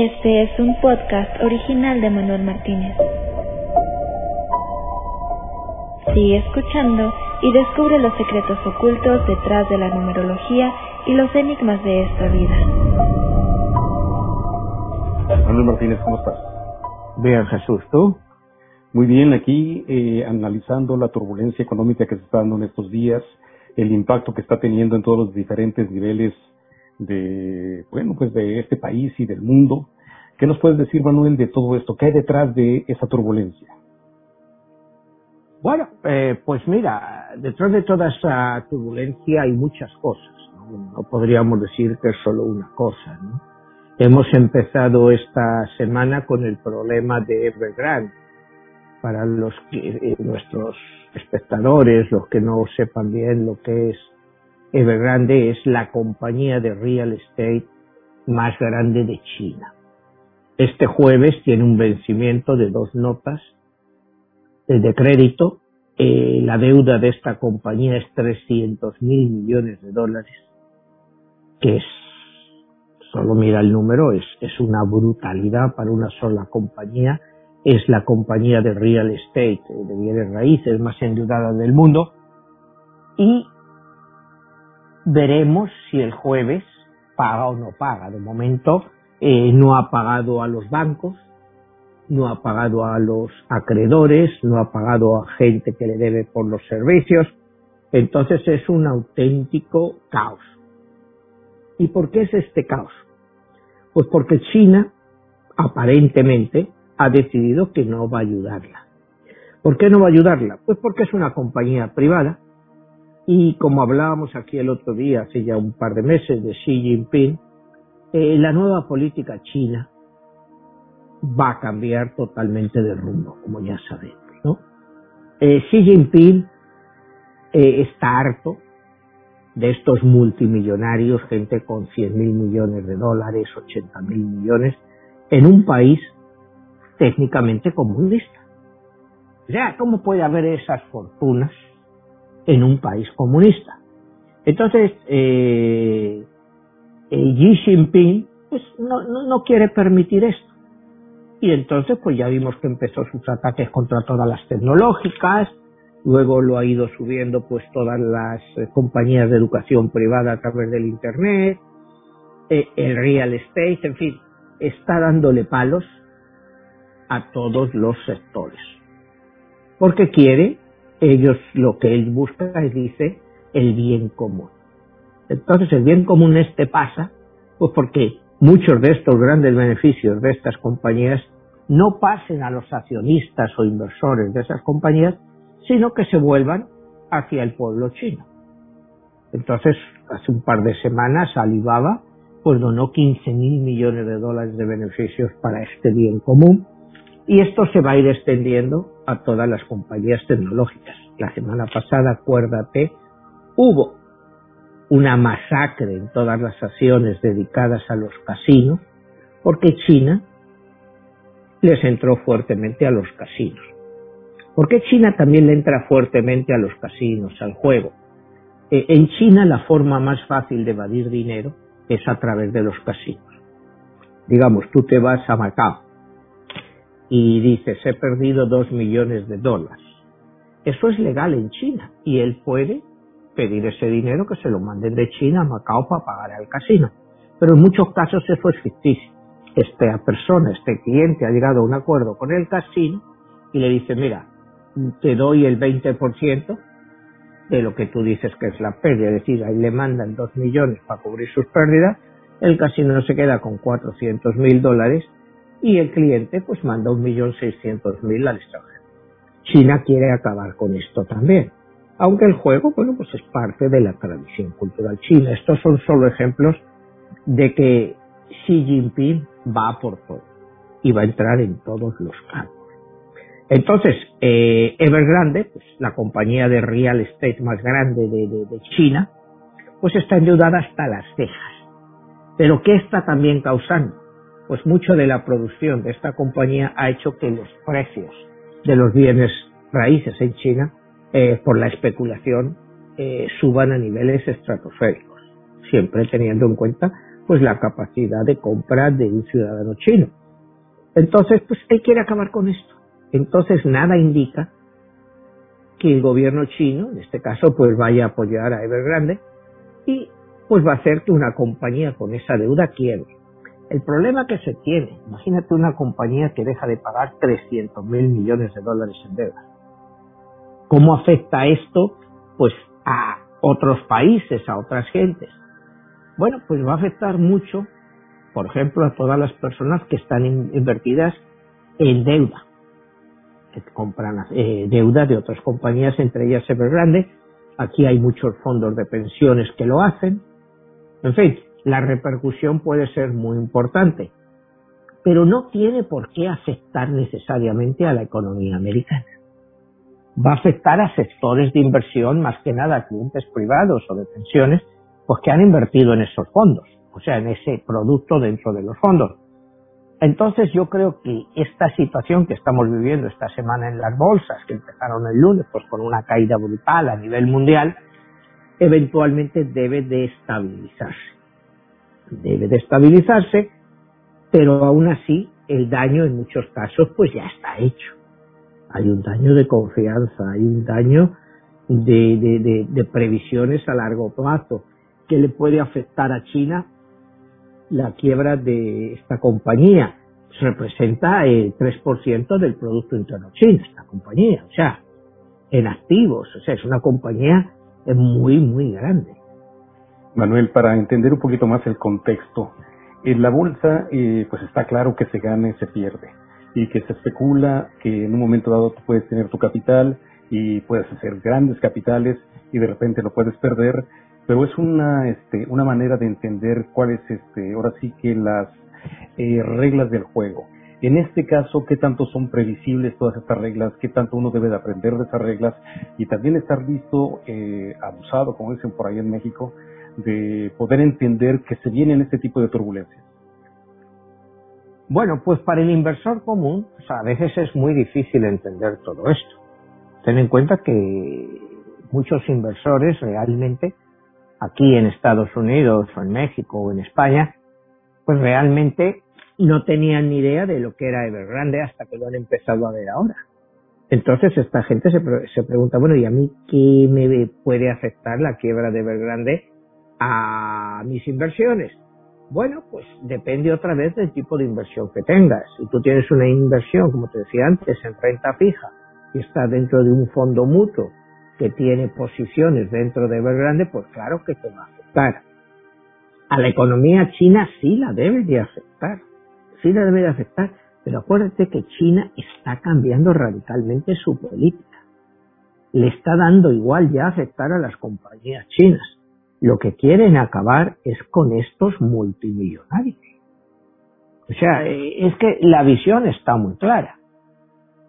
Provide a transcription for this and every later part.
Este es un podcast original de Manuel Martínez. Sigue escuchando y descubre los secretos ocultos detrás de la numerología y los enigmas de esta vida. Manuel Martínez, ¿cómo estás? Bien, Jesús, ¿tú? Muy bien, aquí eh, analizando la turbulencia económica que se está dando en estos días, el impacto que está teniendo en todos los diferentes niveles de, bueno, pues de este país y del mundo. ¿Qué nos puedes decir, Manuel, de todo esto? ¿Qué hay detrás de esa turbulencia? Bueno, eh, pues mira, detrás de toda esa turbulencia hay muchas cosas. ¿no? no podríamos decir que es solo una cosa. ¿no? Hemos empezado esta semana con el problema de Evergrande. Para los que, eh, nuestros espectadores, los que no sepan bien lo que es Evergrande, es la compañía de real estate más grande de China. Este jueves tiene un vencimiento de dos notas de crédito. Eh, la deuda de esta compañía es 300 mil millones de dólares, que es, solo mira el número, es, es una brutalidad para una sola compañía. Es la compañía de real estate, de bienes raíces más endeudada del mundo. Y veremos si el jueves paga o no paga. De momento eh, no ha pagado a los bancos, no ha pagado a los acreedores, no ha pagado a gente que le debe por los servicios. Entonces es un auténtico caos. ¿Y por qué es este caos? Pues porque China aparentemente ha decidido que no va a ayudarla. ¿Por qué no va a ayudarla? Pues porque es una compañía privada y como hablábamos aquí el otro día, hace ya un par de meses, de Xi Jinping, eh, la nueva política china va a cambiar totalmente de rumbo, como ya sabemos. ¿no? Eh, Xi Jinping eh, está harto de estos multimillonarios, gente con 100 mil millones de dólares, 80 mil millones, en un país técnicamente comunista. O sea, ¿cómo puede haber esas fortunas en un país comunista? Entonces, eh, eh, Xi Jinping pues, no, no, no quiere permitir esto. Y entonces, pues ya vimos que empezó sus ataques contra todas las tecnológicas, luego lo ha ido subiendo pues todas las eh, compañías de educación privada a través del Internet, eh, el real estate, en fin, está dándole palos a todos los sectores. Porque quiere, ellos lo que él busca es, dice, el bien común. Entonces el bien común este pasa, pues porque muchos de estos grandes beneficios de estas compañías no pasen a los accionistas o inversores de esas compañías, sino que se vuelvan hacia el pueblo chino. Entonces, hace un par de semanas Alibaba pues donó 15 mil millones de dólares de beneficios para este bien común y esto se va a ir extendiendo a todas las compañías tecnológicas. La semana pasada, acuérdate, hubo una masacre en todas las acciones dedicadas a los casinos, porque China les entró fuertemente a los casinos. Porque China también le entra fuertemente a los casinos, al juego. Eh, en China la forma más fácil de evadir dinero es a través de los casinos. Digamos, tú te vas a Macao y dices, he perdido dos millones de dólares. Eso es legal en China y él puede pedir ese dinero que se lo manden de China a Macao para pagar al casino. Pero en muchos casos eso es ficticio. Esta persona, este cliente ha llegado a un acuerdo con el casino y le dice, mira, te doy el 20% de lo que tú dices que es la pérdida. Es decir, ahí le mandan dos millones para cubrir sus pérdidas, el casino se queda con 400 mil dólares y el cliente pues manda un millón seiscientos mil al extranjero. China quiere acabar con esto también aunque el juego, bueno, pues es parte de la tradición cultural china. Estos son solo ejemplos de que Xi Jinping va por todo y va a entrar en todos los campos. Entonces, eh, Evergrande, pues, la compañía de real estate más grande de, de, China, pues está endeudada hasta las cejas. Pero ¿qué está también causando? Pues mucho de la producción de esta compañía ha hecho que los precios de los bienes raíces en China eh, por la especulación eh, suban a niveles estratosféricos, siempre teniendo en cuenta pues la capacidad de compra de un ciudadano chino. Entonces, pues él quiere acabar con esto. Entonces, nada indica que el gobierno chino, en este caso, pues vaya a apoyar a Evergrande y pues va a hacer que una compañía con esa deuda quiebre. El problema que se tiene, imagínate una compañía que deja de pagar 300 mil millones de dólares en deuda. ¿Cómo afecta esto pues a otros países, a otras gentes? Bueno, pues va a afectar mucho, por ejemplo, a todas las personas que están invertidas en deuda, que compran eh, deuda de otras compañías, entre ellas Evergrande. Aquí hay muchos fondos de pensiones que lo hacen. En fin, la repercusión puede ser muy importante, pero no tiene por qué afectar necesariamente a la economía americana va a afectar a sectores de inversión, más que nada a clientes privados o de pensiones, pues que han invertido en esos fondos, o sea, en ese producto dentro de los fondos. Entonces yo creo que esta situación que estamos viviendo esta semana en las bolsas, que empezaron el lunes, pues con una caída brutal a nivel mundial, eventualmente debe de estabilizarse. Debe de estabilizarse, pero aún así el daño en muchos casos pues ya está hecho hay un daño de confianza, hay un daño de, de, previsiones a largo plazo que le puede afectar a China la quiebra de esta compañía. Representa el 3% del Producto Interno Chino, esta compañía, o sea, en activos, o sea, es una compañía muy, muy grande. Manuel, para entender un poquito más el contexto, en la bolsa, eh, pues está claro que se gana y se pierde y que se especula que en un momento dado tú puedes tener tu capital y puedes hacer grandes capitales y de repente lo puedes perder, pero es una este, una manera de entender cuáles este ahora sí que las eh, reglas del juego. En este caso, qué tanto son previsibles todas estas reglas, qué tanto uno debe de aprender de esas reglas y también estar listo, eh, abusado, como dicen por ahí en México, de poder entender que se vienen este tipo de turbulencias. Bueno, pues para el inversor común, a veces es muy difícil entender todo esto. Ten en cuenta que muchos inversores realmente, aquí en Estados Unidos o en México o en España, pues realmente no tenían ni idea de lo que era Evergrande hasta que lo han empezado a ver ahora. Entonces esta gente se, se pregunta, bueno, ¿y a mí qué me puede afectar la quiebra de Evergrande a mis inversiones? Bueno, pues depende otra vez del tipo de inversión que tengas. Si tú tienes una inversión, como te decía antes, en renta fija y está dentro de un fondo mutuo que tiene posiciones dentro de Evergrande, pues claro que te va a afectar. A la economía china sí la debe de afectar, sí la debe de afectar, pero acuérdate que China está cambiando radicalmente su política. Le está dando igual ya afectar a las compañías chinas lo que quieren acabar es con estos multimillonarios. O sea, es que la visión está muy clara.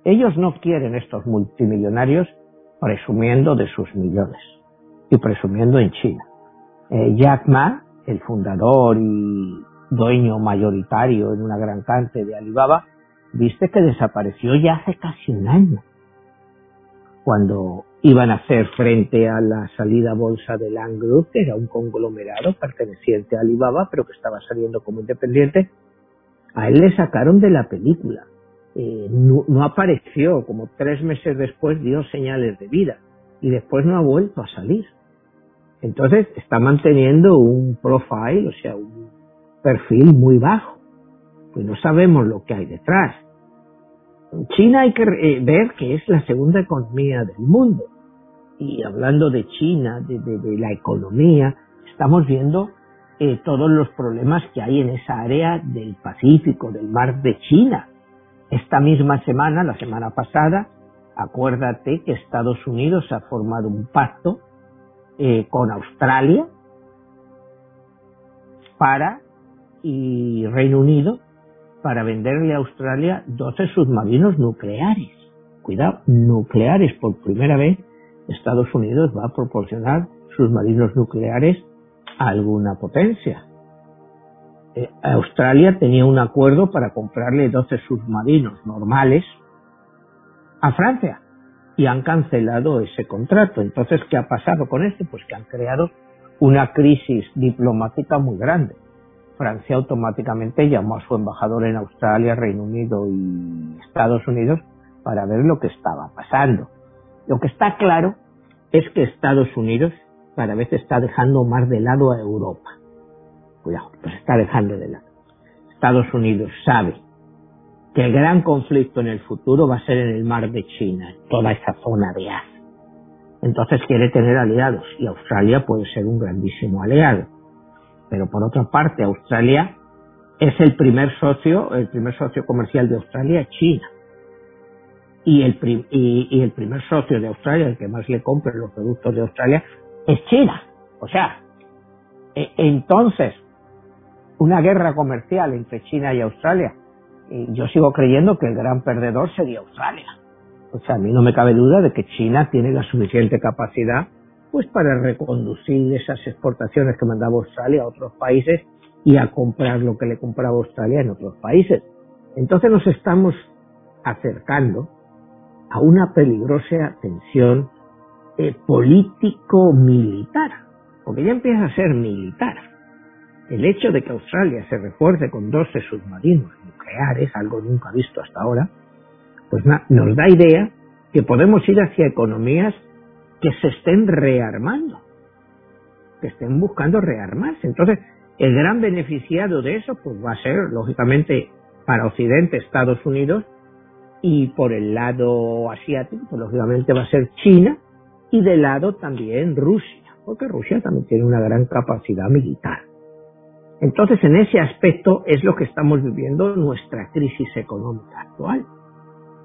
Ellos no quieren estos multimillonarios presumiendo de sus millones y presumiendo en China. Eh, Jack Ma, el fundador y dueño mayoritario en una gran cante de Alibaba, viste que desapareció ya hace casi un año. Cuando iban a hacer frente a la salida bolsa de Land Group, que era un conglomerado perteneciente a Alibaba, pero que estaba saliendo como independiente, a él le sacaron de la película. Eh, no, apareció, como tres meses después dio señales de vida y después no ha vuelto a salir. Entonces está manteniendo un profile, o sea, un perfil muy bajo. Pues no sabemos lo que hay detrás. China hay que eh, ver que es la segunda economía del mundo. Y hablando de China, de, la economía, estamos viendo eh, todos los problemas que hay en esa área del Pacífico, del mar de China. Esta misma semana, la semana pasada, acuérdate que Estados Unidos ha formado un pacto eh, con Australia para y Reino Unido para venderle a Australia 12 submarinos nucleares. Cuidado, nucleares por primera vez. Estados Unidos va a proporcionar submarinos nucleares a alguna potencia. Eh, Australia tenía un acuerdo para comprarle 12 submarinos normales a Francia y han cancelado ese contrato. Entonces, ¿qué ha pasado con esto? Pues que han creado una crisis diplomática muy grande Francia automáticamente llamó a su embajador en Australia, Reino Unido y Estados Unidos para ver lo que estaba pasando. Lo que está claro es que Estados Unidos cada vez está dejando más de lado a Europa. Cuidado, pues está dejando de lado. Estados Unidos sabe que el gran conflicto en el futuro va a ser en el mar de China, en toda esa zona de Asia. Entonces quiere tener aliados y Australia puede ser un grandísimo aliado. Pero por otra parte, Australia es el primer socio, el primer socio comercial de Australia, China. Y el, y, el primer socio de Australia, el que más le compra los productos de Australia, es China. O sea, e, entonces, una guerra comercial entre China y Australia, yo sigo creyendo que el gran perdedor sería Australia. O sea, a mí no me cabe duda de que China tiene la suficiente capacidad pues para reconducir esas exportaciones que mandaba Australia a otros países y a comprar lo que le compraba Australia en otros países. Entonces nos estamos acercando a una peligrosa tensión eh, político-militar, porque ya empieza a ser militar. El hecho de que Australia se refuerce con 12 submarinos nucleares, algo nunca visto hasta ahora, pues nos da idea que podemos ir hacia economías que se estén rearmando, que estén buscando rearmarse. Entonces, el gran beneficiado de eso pues va a ser, lógicamente, para Occidente Estados Unidos y por el lado asiático, pues lógicamente va a ser China y de lado también Rusia, porque Rusia también tiene una gran capacidad militar. Entonces, en ese aspecto es lo que estamos viviendo nuestra crisis económica actual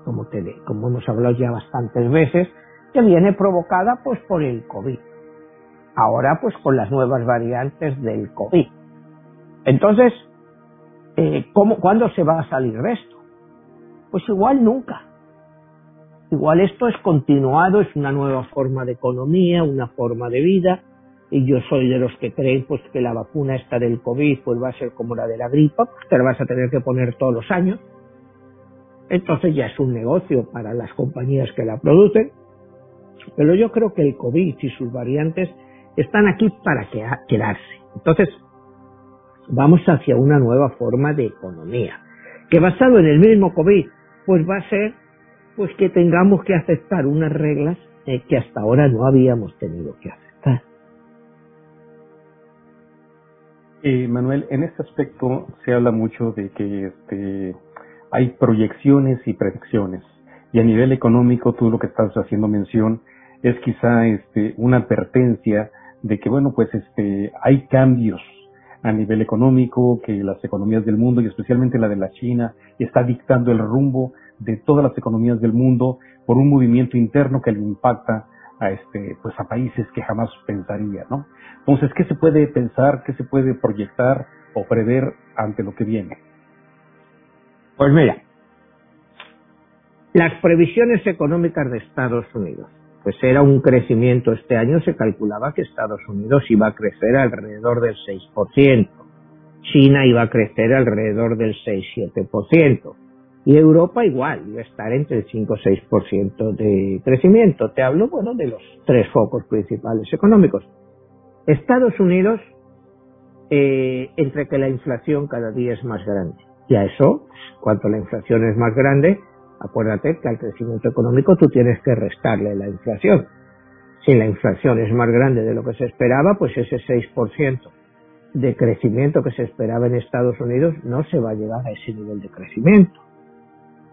como, te, como hemos hablado ya bastantes veces, que viene provocada pues por el COVID. Ahora pues con las nuevas variantes del COVID. Entonces, eh, ¿cómo, ¿cuándo se va a salir de esto? Pues igual nunca. Igual esto es continuado, es una nueva forma de economía, una forma de vida, y yo soy de los que creen pues que la vacuna esta del COVID pues va a ser como la de la gripa, pues te la vas a tener que poner todos los años, entonces ya es un negocio para las compañías que la producen. Pero yo creo que el COVID y sus variantes están aquí para quedarse. Entonces, vamos hacia una nueva forma de economía. Que basado en el mismo COVID, pues va a ser pues que tengamos que aceptar unas reglas eh, que hasta ahora no habíamos tenido que aceptar. Eh, Manuel, en este aspecto se habla mucho de que este, hay proyecciones y predicciones. Y a nivel económico, tú lo que estás haciendo mención es quizá este, una advertencia de que, bueno, pues este, hay cambios a nivel económico, que las economías del mundo y especialmente la de la China está dictando el rumbo de todas las economías del mundo por un movimiento interno que le impacta a este pues a países que jamás pensaría, ¿no? Entonces, ¿qué se puede pensar, qué se puede proyectar o prever ante lo que viene? Pues mira, las previsiones económicas de Estados Unidos, pues era un crecimiento este año, se calculaba que Estados Unidos iba a crecer alrededor del 6%, China iba a crecer alrededor del 6-7%, y Europa igual, iba a estar entre el 5 6% de crecimiento. Te hablo, bueno, de los tres focos principales económicos. Estados Unidos, eh, entre que la inflación cada día es más grande, y a eso, cuanto la inflación es más grande, acuérdate que al crecimiento económico tú tienes que restarle la inflación. Si la inflación es más grande de lo que se esperaba, pues ese 6% de crecimiento que se esperaba en Estados Unidos no se va a llegar a ese nivel de crecimiento.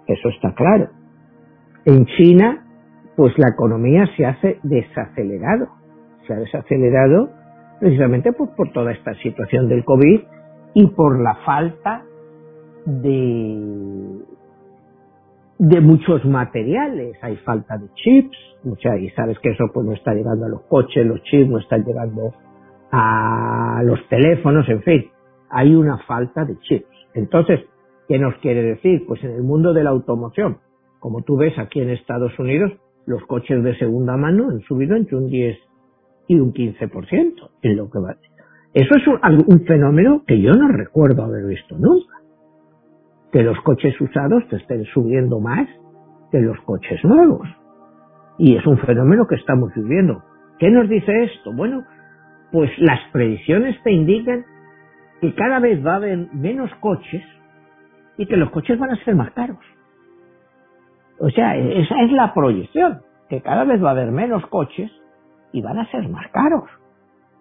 Eso está claro. En China, pues la economía se hace desacelerado. Se ha desacelerado precisamente pues, por toda esta situación del COVID y por la falta de, de muchos materiales. Hay falta de chips, mucha, y sabes que eso pues no está llegando a los coches, los chips no están llegando a los teléfonos, en fin, hay una falta de chips. Entonces, ¿qué nos quiere decir? Pues en el mundo de la automoción, como tú ves aquí en Estados Unidos, los coches de segunda mano han subido entre un 10 y un 15% en lo que va. Eso es un, un fenómeno que yo no recuerdo haber visto nunca que los coches usados te estén subiendo más que los coches nuevos. Y es un fenómeno que estamos viviendo. ¿Qué nos dice esto? Bueno, pues las predicciones te indican que cada vez va a haber menos coches y que los coches van a ser más caros. O sea, esa es la proyección, que cada vez va a haber menos coches y van a ser más caros.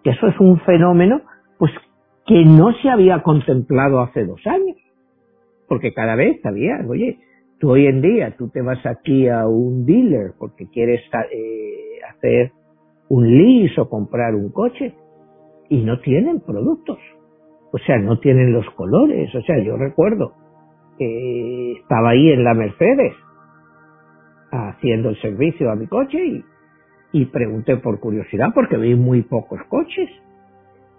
Que eso es un fenómeno, pues, que no se había contemplado hace dos años. Porque cada vez había, oye, tú hoy en día, tú te vas aquí a un dealer porque quieres eh, hacer un lease o comprar un coche y no tienen productos. O sea, no tienen los colores. O sea, yo recuerdo que estaba ahí en la Mercedes haciendo el servicio a mi coche y, y pregunté por curiosidad porque vi muy pocos coches.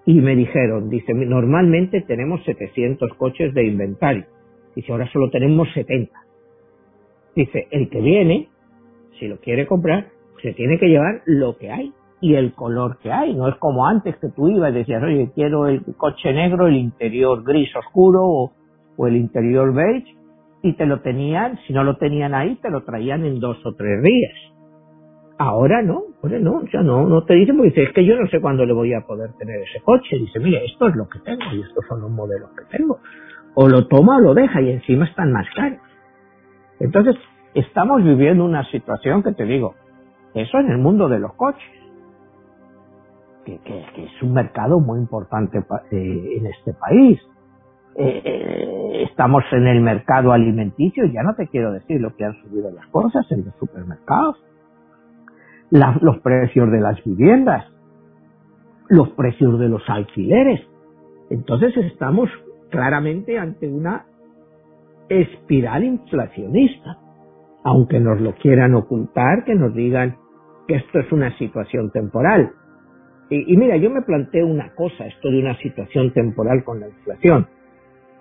Y me dijeron, dice, normalmente tenemos 700 coches de inventario. Dice, ahora solo tenemos 70. Dice, el que viene, si lo quiere comprar, se tiene que llevar lo que hay y el color que hay. No es como antes que tú ibas y decías, oye, quiero el coche negro, el interior gris oscuro o, el interior beige y te lo tenían, si no lo tenían ahí, te lo traían en dos o tres días. Ahora no, ahora no, o sea, no, no te dicen porque dice, es que yo no sé cuándo le voy a poder tener ese coche. Dice, mire, esto es lo que tengo y estos son los modelos que tengo. O lo toma o lo deja y encima están más caros. Entonces, estamos viviendo una situación que te digo, eso en el mundo de los coches, que, es un mercado muy importante eh, en este país. Eh, eh, estamos en el mercado alimenticio, ya no te quiero decir lo que han subido las cosas en los supermercados, los precios de las viviendas, los precios de los alquileres. Entonces estamos claramente ante una espiral inflacionista, aunque nos lo quieran ocultar, que nos digan que esto es una situación temporal. Y, mira, yo me planteo una cosa, esto de una situación temporal con la inflación.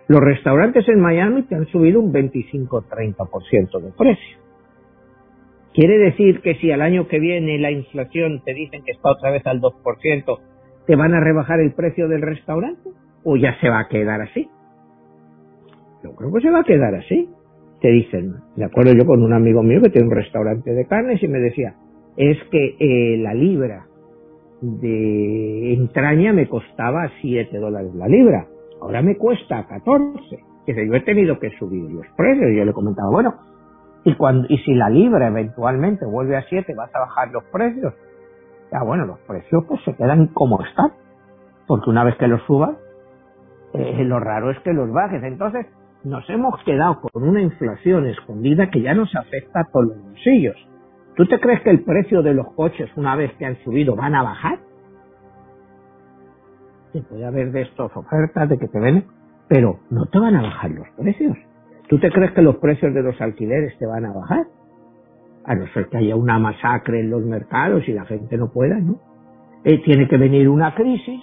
Los restaurantes en Miami te han subido un 25-30% de precio. Quiere decir que si al año que viene la inflación te dicen que está otra vez al 2%, ¿te van a rebajar el precio del restaurante? ¿O ya se va a quedar así? Yo creo que se va a quedar así. Te dicen, de acuerdo yo con un amigo mío que tiene un restaurante de carnes y me decía, es que eh, la libra de entraña me costaba 7 dólares la libra, ahora me cuesta 14. Dice, yo he tenido que subir los precios. Y yo le comentaba, bueno, y, cuando, y si la libra eventualmente vuelve a 7, vas a bajar los precios. Ya bueno, los precios pues se quedan como están. Porque una vez que los subas, eh, lo raro es que los bajes. Entonces, nos hemos quedado con una inflación escondida que ya nos afecta a todos los bolsillos. ¿Tú te crees que el precio de los coches, una vez que han subido, van a bajar? Que puede haber de estas ofertas de que te ven, pero no te van a bajar los precios. ¿Tú te crees que los precios de los alquileres te van a bajar? A no ser que haya una masacre en los mercados y la gente no pueda, ¿no? Eh, tiene que venir una crisis,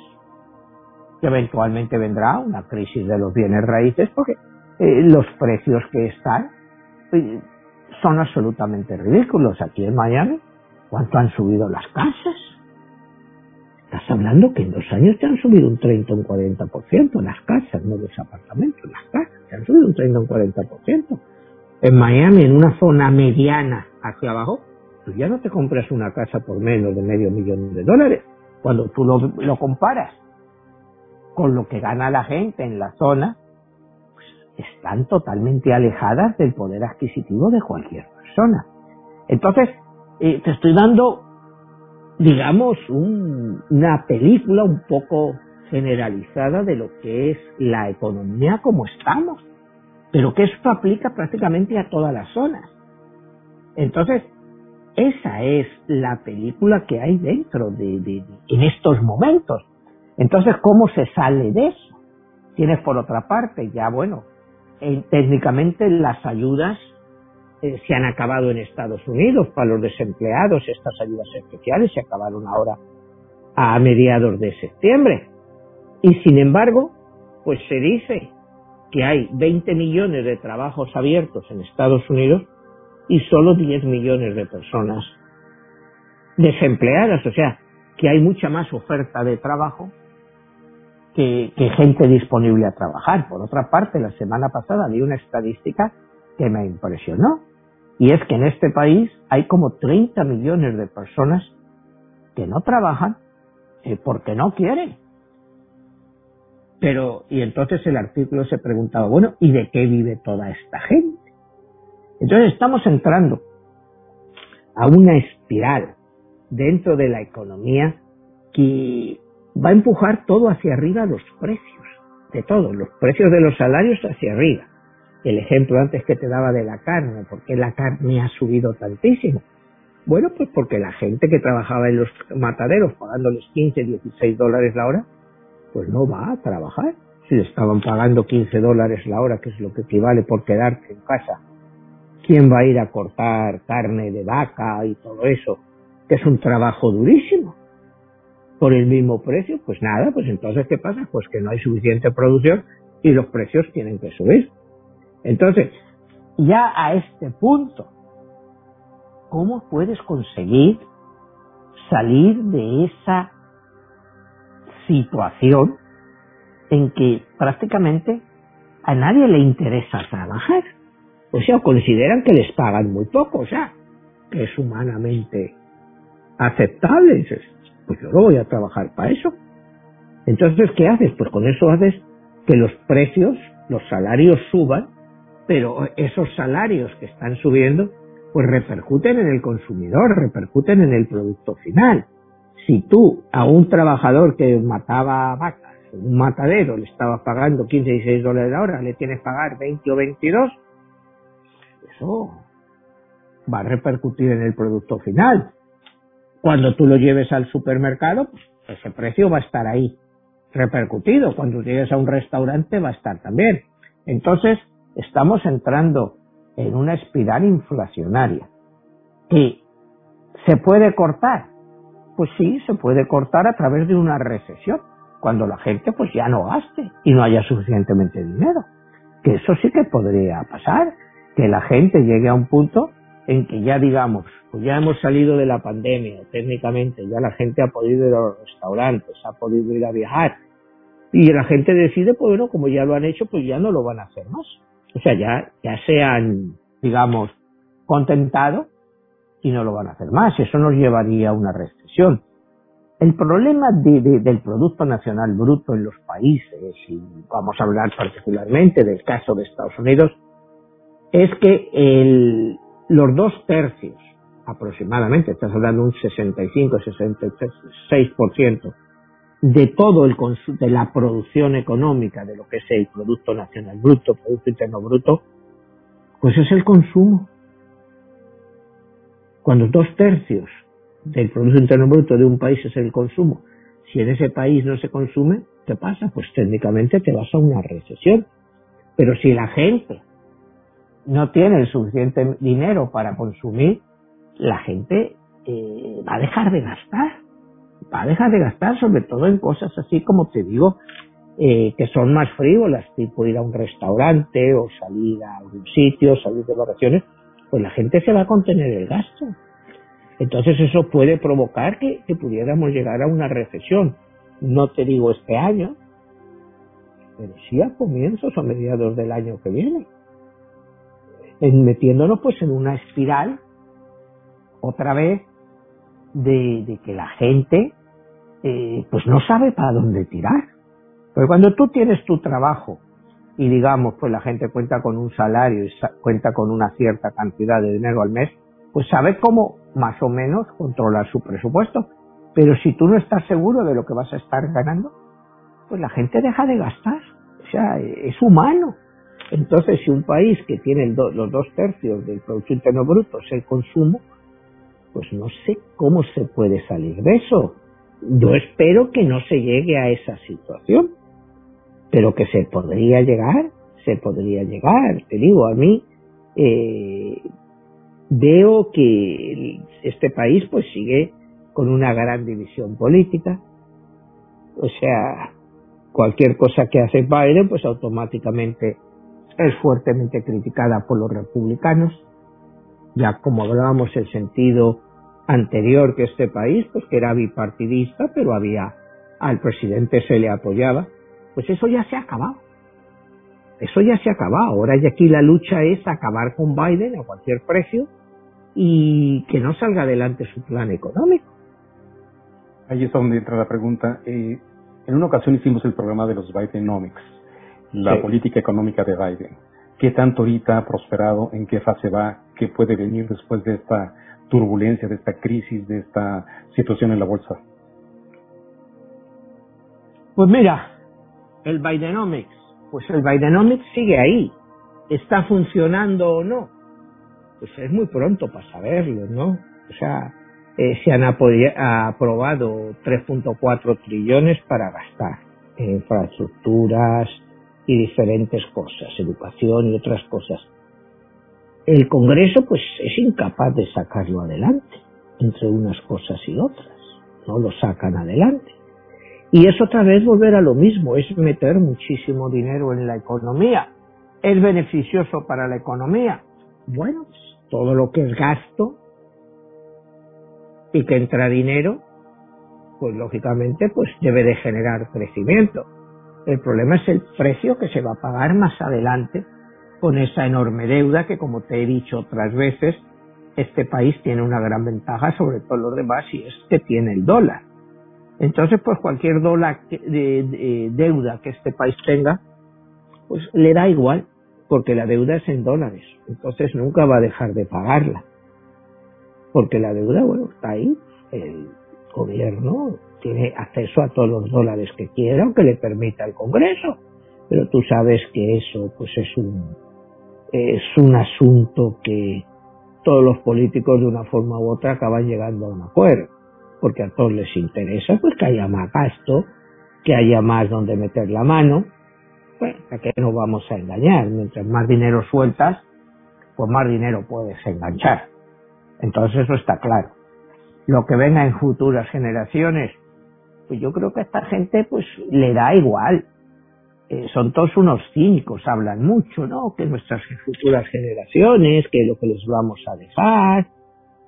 que eventualmente vendrá una crisis de los bienes raíces, porque eh, los precios que están eh, son absolutamente ridículos. Aquí en Miami, ¿cuánto han subido las casas? Estás hablando que en dos años te han subido un 30 o un 40% las casas, no los apartamentos, las casas, te han subido un 30 o un 40%. En Miami, en una zona mediana hacia abajo, tú ya no te compras una casa por menos de medio millón de dólares. Cuando tú lo, lo comparas con lo que gana la gente en la zona, están totalmente alejadas del poder adquisitivo de cualquier persona. Entonces, eh, te estoy dando, digamos, una película un poco generalizada de lo que es la economía como estamos, pero que esto aplica prácticamente a todas las zonas. Entonces, esa es la película que hay dentro de, de, en estos momentos. Entonces, ¿cómo se sale de eso? Tienes por otra parte, ya bueno, técnicamente las ayudas eh, se han acabado en Estados Unidos para los desempleados, estas ayudas especiales se acabaron ahora a mediados de septiembre. Y sin embargo, pues se dice que hay 20 millones de trabajos abiertos en Estados Unidos y solo 10 millones de personas desempleadas, o sea, que hay mucha más oferta de trabajo que, gente disponible a trabajar. Por otra parte, la semana pasada vi una estadística que me impresionó. Y es que en este país hay como 30 millones de personas que no trabajan eh, porque no quieren. Pero, y entonces el artículo se preguntaba, bueno, ¿y de qué vive toda esta gente? Entonces estamos entrando a una espiral dentro de la economía que va a empujar todo hacia arriba los precios, de todo, los precios de los salarios hacia arriba. El ejemplo antes que te daba de la carne, ¿por qué la carne ha subido tantísimo? Bueno, pues porque la gente que trabajaba en los mataderos pagándoles 15, 16 dólares la hora, pues no va a trabajar. Si le estaban pagando 15 dólares la hora, que es lo que equivale por quedarte en casa, ¿quién va a ir a cortar carne de vaca y todo eso? Que es un trabajo durísimo. Por el mismo precio, pues nada, pues entonces ¿qué pasa? Pues que no hay suficiente producción y los precios tienen que subir. Entonces, ya a este punto, ¿cómo puedes conseguir salir de esa situación en que prácticamente a nadie le interesa trabajar. O sea, consideran que les pagan muy poco, o sea, que es humanamente aceptable. Dices, pues yo no voy a trabajar para eso. Entonces, ¿qué haces? Pues con eso haces que los precios, los salarios suban, pero esos salarios que están subiendo, pues repercuten en el consumidor, repercuten en el producto final si tú a un trabajador que mataba vacas, un matadero, le estabas pagando 15, 16 dólares la hora, le tienes que pagar 20 o 22, eso va a repercutir en el producto final. Cuando tú lo lleves al supermercado, pues ese precio va a estar ahí repercutido. Cuando llegues a un restaurante va a estar también. Entonces, estamos entrando en una espiral inflacionaria que se puede cortar, pues sí, se puede cortar a través de una recesión, cuando la gente pues ya no gaste y no haya suficientemente dinero. Que eso sí que podría pasar, que la gente llegue a un punto en que ya digamos, pues ya hemos salido de la pandemia, técnicamente, ya la gente ha podido ir a los restaurantes, ha podido ir a viajar, y la gente decide, pues bueno, como ya lo han hecho, pues ya no lo van a hacer más. O sea, ya, ya se han, digamos, contentado y no lo van a hacer más. Eso nos llevaría a una recesión. El problema del Producto Nacional Bruto en los países, y vamos a hablar particularmente del caso de Estados Unidos, es que el, los dos tercios, aproximadamente, estás hablando un 65-66% de todo el de la producción económica de lo que es el Producto Nacional Bruto, Producto Interno Bruto, pues es el consumo cuando dos tercios del Producto Interno Bruto de un país es el consumo, si en ese país no se consume, ¿qué pasa? Pues técnicamente te vas a una recesión. Pero si la gente no tiene suficiente dinero para consumir, la gente eh, va a dejar de gastar. Va a dejar de gastar sobre todo en cosas así como te digo, eh, que son más frívolas, tipo ir a un restaurante o salir a algún sitio, salir de vacaciones, pues la gente se va a contener el gasto. Entonces eso puede provocar que, pudiéramos llegar a una recesión. No te digo este año, pero sí a comienzos o mediados del año que viene. En metiéndonos pues en una espiral, otra vez, de, que la gente eh, pues no sabe para dónde tirar. Pero cuando tú tienes tu trabajo y digamos, pues la gente cuenta con un salario y cuenta con una cierta cantidad de dinero al mes, pues sabe cómo más o menos controlar su presupuesto. Pero si tú no estás seguro de lo que vas a estar ganando, pues la gente deja de gastar. O sea, es humano. Entonces, si un país que tiene los dos tercios del Producto Interno Bruto es el consumo, pues no sé cómo se puede salir de eso. Yo espero que no se llegue a esa situación pero que se podría llegar, se podría llegar. Te digo, a mí eh, veo que este país pues sigue con una gran división política. O sea, cualquier cosa que hace Biden pues automáticamente es fuertemente criticada por los republicanos. Ya como hablábamos el sentido anterior que este país, pues que era bipartidista, pero había al presidente se le apoyaba pues eso ya se ha acabado. Eso ya se ha acabado. Ahora ya aquí la lucha es acabar con Biden a cualquier precio y que no salga adelante su plan económico. Ahí es donde entra la pregunta. Eh, en una ocasión hicimos el programa de los Bidenomics, la política económica de Biden. ¿Qué tanto ahorita ha prosperado? ¿En qué fase va? ¿Qué puede venir después de esta turbulencia, de esta crisis, de esta situación en la bolsa? Pues mira, el Bidenomics, pues el Bidenomics sigue ahí. ¿Está funcionando o no? Pues es muy pronto para saberlo, ¿no? O sea, eh, se han aprobado 3.4 trillones para gastar en infraestructuras y diferentes cosas, educación y otras cosas. El Congreso pues es incapaz de sacarlo adelante entre unas cosas y otras, no lo sacan adelante. Y es otra vez volver a lo mismo, es meter muchísimo dinero en la economía. ¿Es beneficioso para la economía? Bueno, pues, todo lo que es gasto y que entra dinero, pues lógicamente pues debe de generar crecimiento. El problema es el precio que se va a pagar más adelante con esa enorme deuda que como te he dicho otras veces, este país tiene una gran ventaja sobre todo los demás y es que tiene el dólar. Entonces, pues cualquier dólar de, deuda que este país tenga, pues le da igual, porque la deuda es en dólares. Entonces nunca va a dejar de pagarla porque la deuda, bueno, está ahí. El gobierno tiene acceso a todos los dólares que quiera o que le permita el Congreso. Pero tú sabes que eso, pues es un, es un asunto que todos los políticos de una forma u otra acaban llegando a un acuerdo. Porque a todos les interesa, pues que haya más gasto, que haya más donde meter la mano. Bueno, ¿a qué nos vamos a engañar? Mientras más dinero sueltas, pues más dinero puedes enganchar. Entonces eso está claro. Lo que venga en futuras generaciones, pues yo creo que a esta gente pues le da igual. Eh, son todos unos cínicos, hablan mucho, ¿no? Que nuestras futuras generaciones, que lo que les vamos a dejar.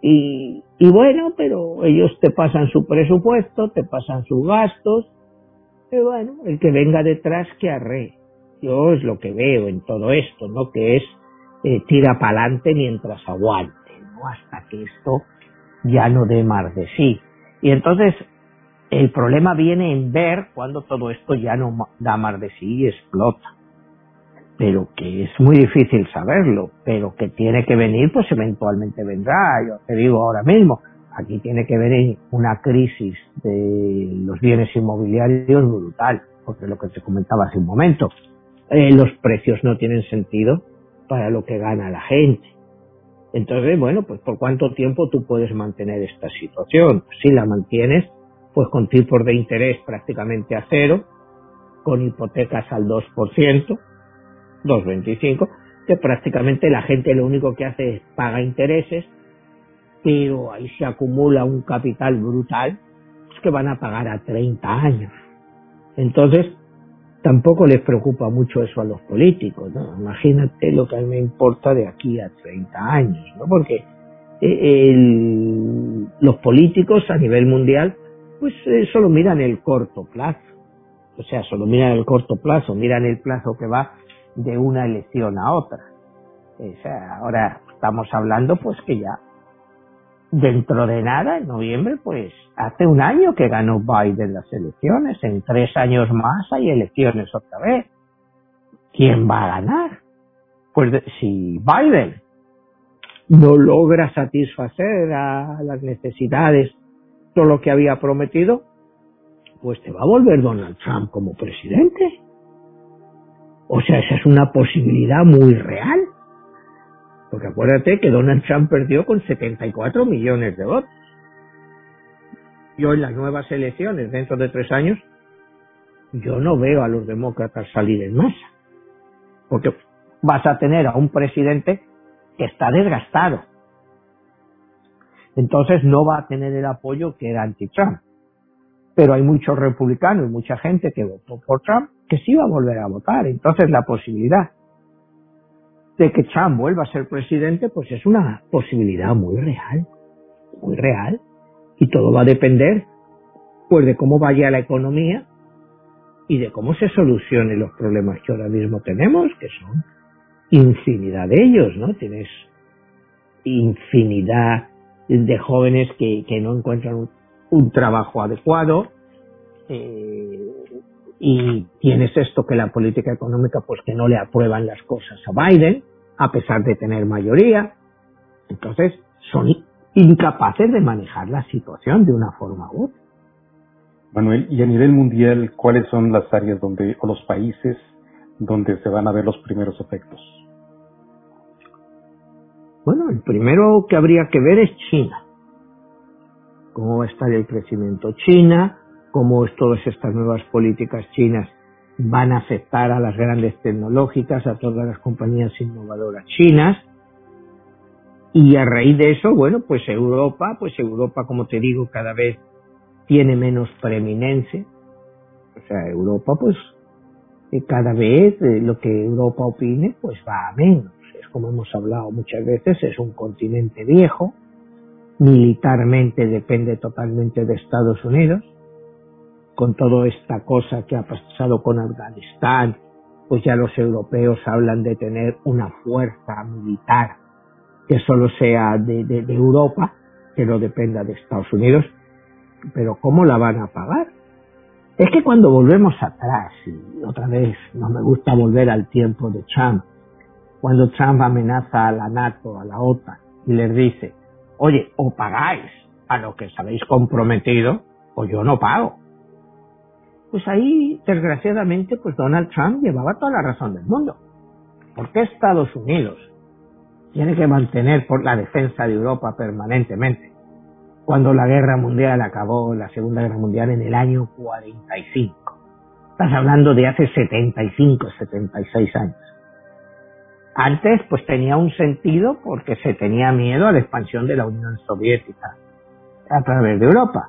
Y, bueno, pero ellos te pasan su presupuesto, te pasan sus gastos. Y bueno, el que venga detrás que arre. Yo es lo que veo en todo esto, ¿no? Que es eh, tira para adelante mientras aguanta hasta que esto ya no dé más de sí. Y entonces el problema viene en ver cuando todo esto ya no da más de sí y explota. Pero que es muy difícil saberlo, pero que tiene que venir, pues eventualmente vendrá. Yo te digo ahora mismo, aquí tiene que venir una crisis de los bienes inmobiliarios brutal, porque lo que te comentaba hace un momento, eh, los precios no tienen sentido para lo que gana la gente. Entonces, bueno, pues por cuánto tiempo tú puedes mantener esta situación. Si la mantienes, pues con tipos de interés prácticamente a cero, con hipotecas al 2%, 2,25, que prácticamente la gente lo único que hace es paga intereses, pero ahí se acumula un capital brutal, pues que van a pagar a 30 años. Entonces, tampoco les preocupa mucho eso a los políticos, ¿no? Imagínate lo que a mí me importa de aquí a 30 años, ¿no? Porque eh, los políticos a nivel mundial, pues eh, solo miran el corto plazo. O sea, solo miran el corto plazo, miran el plazo que va de una elección a otra. O sea, ahora estamos hablando pues que ya dentro de nada, en noviembre, pues hace un año que ganó Biden las elecciones, en tres años más hay elecciones otra vez. ¿Quién va a ganar? Pues si Biden no logra satisfacer a las necesidades, todo lo que había prometido, pues te va a volver Donald Trump como presidente. O sea, esa es una posibilidad muy real. Porque acuérdate que Donald Trump perdió con 74 millones de votos. Yo en las nuevas elecciones, dentro de tres años, yo no veo a los demócratas salir en masa. Porque vas a tener a un presidente que está desgastado. Entonces no va a tener el apoyo que era anti-Trump. Pero hay muchos republicanos mucha gente que votó por Trump que sí va a volver a votar. Entonces la posibilidad de que Trump vuelva a ser presidente, pues es una posibilidad muy real, muy real. Y todo va a depender, pues, de cómo vaya la economía y de cómo se solucionen los problemas que ahora mismo tenemos, que son infinidad de ellos, ¿no? Tienes infinidad de jóvenes que, que no encuentran un, trabajo adecuado, eh, y tienes esto que la política económica pues que no le aprueban las cosas a Biden a pesar de tener mayoría. Entonces son incapaces de manejar la situación de una forma u otra. Manuel y a nivel mundial cuáles son las áreas donde o los países donde se van a ver los primeros efectos bueno el primero que habría que ver es China cómo va a estar el crecimiento China cómo todas estas nuevas políticas chinas van a afectar a las grandes tecnológicas, a todas las compañías innovadoras chinas. Y a raíz de eso, bueno, pues Europa, pues Europa, como te digo, cada vez tiene menos preeminencia. O sea, Europa, pues, eh, cada vez eh, lo que Europa opine, pues va a menos. Como hemos hablado muchas veces, es un continente viejo, militarmente depende totalmente de Estados Unidos con toda esta cosa que ha pasado con Afganistán, pues ya los europeos hablan de tener una fuerza militar que solo sea de, Europa, que no dependa de Estados Unidos. Pero ¿cómo la van a pagar? Es que cuando volvemos atrás, y otra vez no me gusta volver al tiempo de Trump, cuando Trump amenaza a la NATO, a la OTAN, y les dice, oye, o pagáis a lo que os habéis comprometido, o yo no pago pues ahí, desgraciadamente, pues Donald Trump llevaba toda la razón del mundo. ¿Por qué Estados Unidos tiene que mantener por la defensa de Europa permanentemente? Cuando la guerra mundial acabó, la Segunda Guerra Mundial, en el año 45. Estás hablando de hace 75, 76 años. Antes, pues tenía un sentido porque se tenía miedo a la expansión de la Unión Soviética a través de Europa.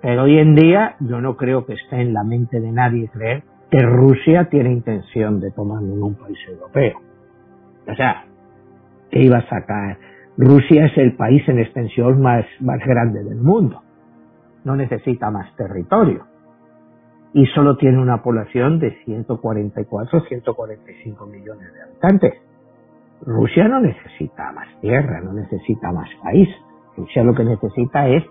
Pero hoy en día yo no creo que esté en la mente de nadie creer que Rusia tiene intención de tomar un país europeo. O sea, ¿qué iba a sacar? Rusia es el país en extensión más, más grande del mundo. No necesita más territorio. Y solo tiene una población de 144, 145 millones de habitantes. Rusia no necesita más tierra, no necesita más país. Rusia lo que necesita es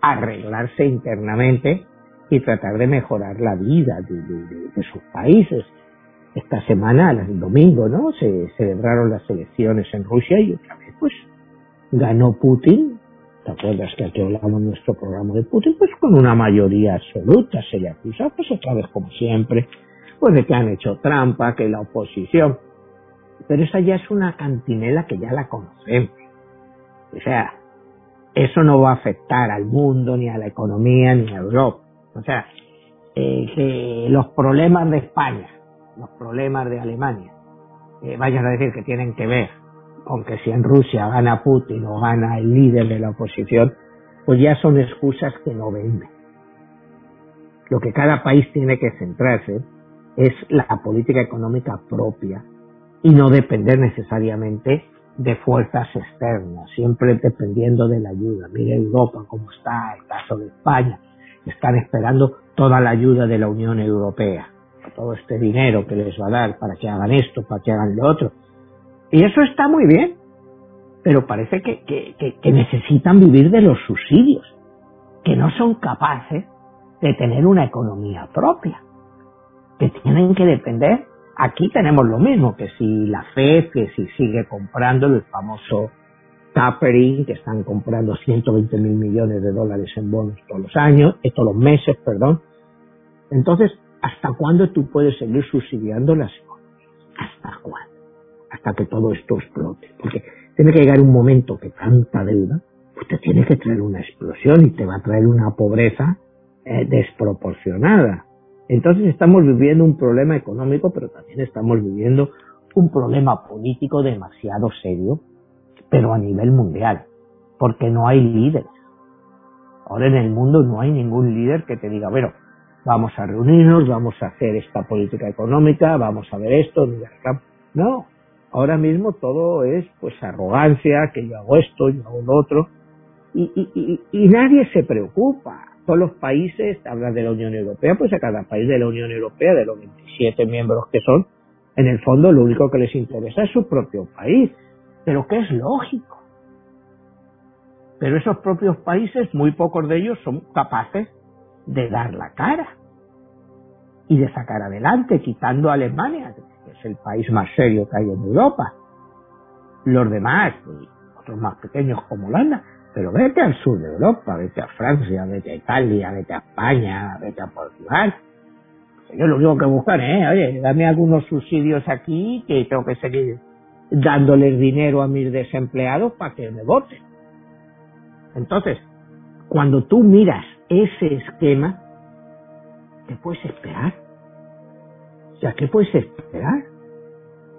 arreglarse internamente y tratar de mejorar la vida de, sus países. Esta semana, el domingo, ¿no? Se celebraron las elecciones en Rusia y otra vez, pues, ganó Putin. ¿Te acuerdas que aquí hablamos en nuestro programa de Putin? Pues con una mayoría absoluta se le acusa, pues otra vez como siempre, pues de que han hecho trampa, que la oposición. Pero esa ya es una cantinela que ya la conocemos. O sea, eso no va a afectar al mundo, ni a la economía, ni a Europa. O sea, eh, que los problemas de España, los problemas de Alemania, eh, vayan a decir que tienen que ver con que si en Rusia gana Putin o gana el líder de la oposición, pues ya son excusas que no venden. Lo que cada país tiene que centrarse es la política económica propia y no depender necesariamente de fuerzas externas, siempre dependiendo de la ayuda. Mire Europa cómo está, el caso de España, están esperando toda la ayuda de la Unión Europea, todo este dinero que les va a dar para que hagan esto, para que hagan lo otro. Y eso está muy bien, pero parece que, que, que necesitan vivir de los subsidios, que no son capaces de tener una economía propia, que tienen que depender Aquí tenemos lo mismo, que si la FED, que si sigue comprando el famoso tapering, que están comprando 120 mil millones de dólares en bonos todos los años, eh, todos los meses, perdón. Entonces, ¿hasta cuándo tú puedes seguir subsidiando las economías? ¿Hasta cuándo? Hasta que todo esto explote. Porque tiene que llegar un momento que tanta deuda, pues te tiene que traer una explosión y te va a traer una pobreza eh, desproporcionada. Entonces estamos viviendo un problema económico, pero también estamos viviendo un problema político demasiado serio, pero a nivel mundial, porque no hay líderes. Ahora en el mundo no hay ningún líder que te diga, bueno, vamos a reunirnos, vamos a hacer esta política económica, vamos a ver esto, no, ahora mismo todo es pues arrogancia, que yo hago esto, yo hago lo otro, y, nadie se preocupa todos los países, hablan de la Unión Europea, pues a cada país de la Unión Europea, de los 27 miembros que son, en el fondo lo único que les interesa es su propio país, pero que es lógico. Pero esos propios países, muy pocos de ellos son capaces de dar la cara. y de sacar adelante, quitando a Alemania, el país más serio que hay en Europa. Los demás, otros más pequeños como Holanda, pero vete al sur de Europa, vete a Francia, vete a Italia, vete a España, vete a Portugal. Yo lo único que buscan ¿eh? oye, dame algunos subsidios aquí que tengo que seguir dándoles dinero a mis desempleados para que me voten. Entonces, cuando tú miras ese esquema, ¿qué puedes esperar? O sea, ¿qué puedes esperar?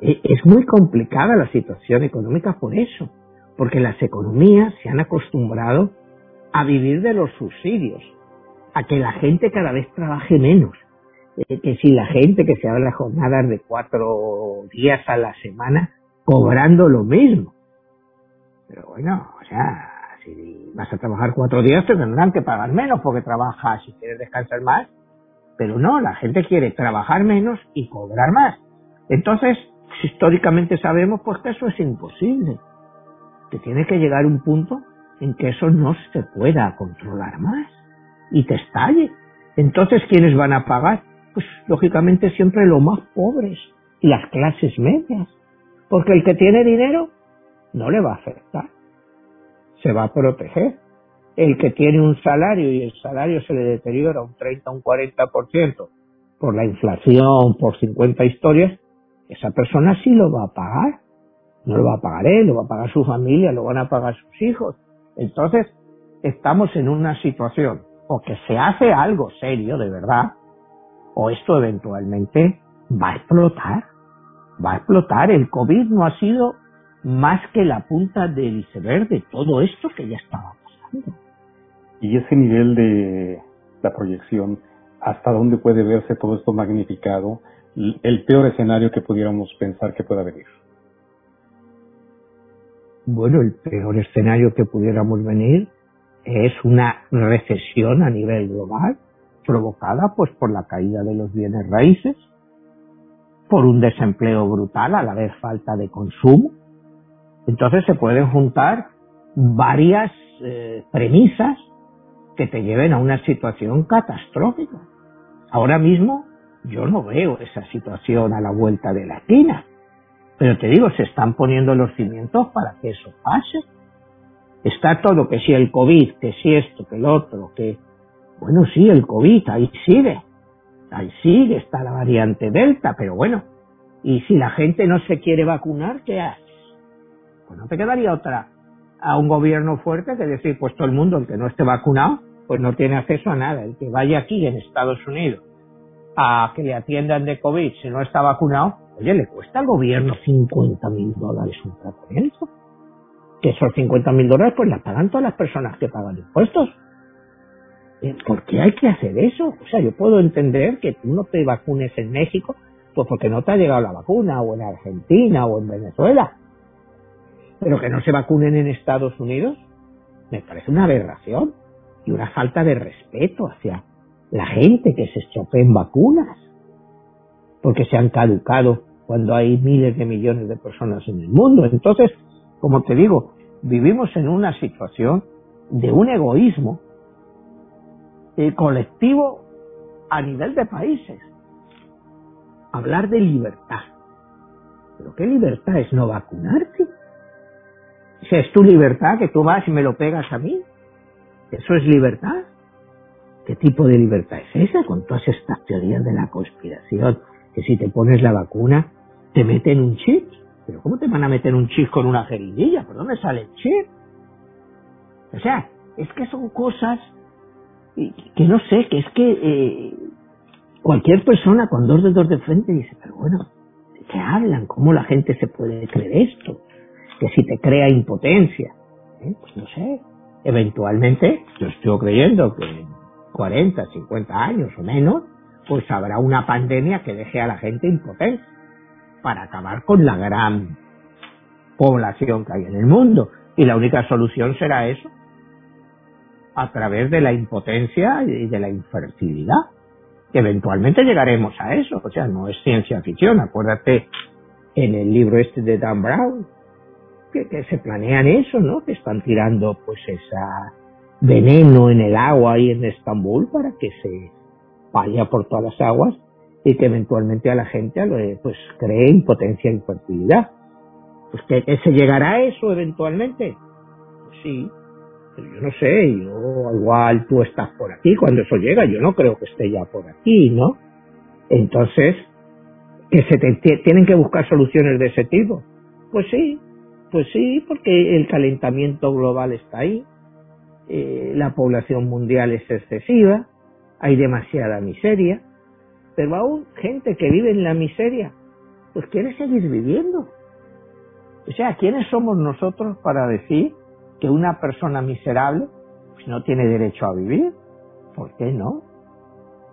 E, es muy complicada la situación económica por eso porque las economías se han acostumbrado a vivir de los subsidios, a que la gente cada vez trabaje menos, eh, que si la gente que se habla jornadas de cuatro días a la semana cobrando lo mismo. Pero bueno, o sea, si vas a trabajar cuatro días te tendrán que pagar menos porque trabajas si quieres descansar más. Pero no, la gente quiere trabajar menos y cobrar más. Entonces, históricamente sabemos pues que eso es imposible que tiene que llegar un punto en que eso no se pueda controlar más y te estalle. Entonces, ¿quiénes van a pagar? Pues lógicamente siempre los más pobres y las clases medias. Porque el que tiene dinero no le va a afectar. Se va a proteger. El que tiene un salario y el salario se le deteriora un 30 o un 40% por la inflación, por 50 historias, esa persona sí lo va a pagar. No lo va a pagar él, lo va a pagar su familia, lo van a pagar sus hijos. Entonces, estamos en una situación o que se hace algo serio de verdad, o esto eventualmente va a explotar. Va a explotar. El COVID no ha sido más que la punta del iceberg de todo esto que ya estaba pasando. Y ese nivel de la proyección, ¿hasta dónde puede verse todo esto magnificado? El peor escenario que pudiéramos pensar que pueda venir. Bueno, el peor escenario que pudiéramos venir es una recesión a nivel global provocada pues por la caída de los bienes raíces, por un desempleo brutal a la vez falta de consumo. Entonces se pueden juntar varias eh, premisas que te lleven a una situación catastrófica. Ahora mismo yo no veo esa situación a la vuelta de la esquina. Pero te digo, se están poniendo los cimientos para que eso pase. Está todo, que si el COVID, que si esto, que el otro, que... Bueno, sí, el COVID, ahí sigue. Ahí sigue, está la variante Delta, pero bueno. Y si la gente no se quiere vacunar, ¿qué haces? Pues no te quedaría otra a un gobierno fuerte que decir, pues todo el mundo, el que no esté vacunado, pues no tiene acceso a nada. El que vaya aquí en Estados Unidos a que le atiendan de COVID si no está vacunado, Oye, ¿le cuesta al gobierno 50 mil dólares un tratamiento? Que esos 50 mil dólares pues las pagan todas las personas que pagan impuestos. Eh, ¿Por qué hay que hacer eso? O sea, yo puedo entender que tú no te vacunes en México pues porque no te ha llegado la vacuna, o en Argentina, o en Venezuela. Pero que no se vacunen en Estados Unidos, me parece una aberración y una falta de respeto hacia la gente que se estropeen vacunas porque se han caducado cuando hay miles de millones de personas en el mundo. Entonces, como te digo, vivimos en una situación de un egoísmo eh, colectivo a nivel de países. Hablar de libertad. ¿Pero qué libertad es no vacunarte? Sea, es tu libertad que tú vas y me lo pegas a mí. ¿Eso es libertad? ¿Qué tipo de libertad es esa con todas estas teorías de la conspiración? que si te pones la vacuna te meten un chip. Pero ¿cómo te van a meter un chip con una jeringuilla? ¿Por dónde sale el chip? O sea, es que son cosas que no sé, que es que eh, cualquier persona con dos dedos de frente dice, pero bueno, ¿de qué hablan? ¿Cómo la gente se puede creer esto? Que si te crea impotencia. ¿eh? Pues no sé, eventualmente yo estoy creyendo que 40, 50 años o menos, pues habrá una pandemia que deje a la gente impotente para acabar con la gran población que hay en el mundo. Y la única solución será eso, a través de la impotencia y de la infertilidad. Eventualmente llegaremos a eso, o sea, no es ciencia ficción. Acuérdate en el libro este de Dan Brown, que, que se planean eso, ¿no? Que están tirando pues esa veneno en el agua ahí en Estambul para que se vaya por todas las aguas y que eventualmente a la gente pues cree impotencia e infertilidad. Pues que, se llegará a eso eventualmente. Pues sí, pero yo no sé, yo igual tú estás por aquí cuando eso llega, yo no creo que esté ya por aquí, ¿no? Entonces, que se tienen que buscar soluciones de ese tipo. Pues sí, pues sí, porque el calentamiento global está ahí, eh, la población mundial es excesiva, hay demasiada miseria, pero aún gente que vive en la miseria, pues quiere seguir viviendo. O sea, ¿quiénes somos nosotros para decir que una persona miserable pues, no tiene derecho a vivir? ¿Por qué no?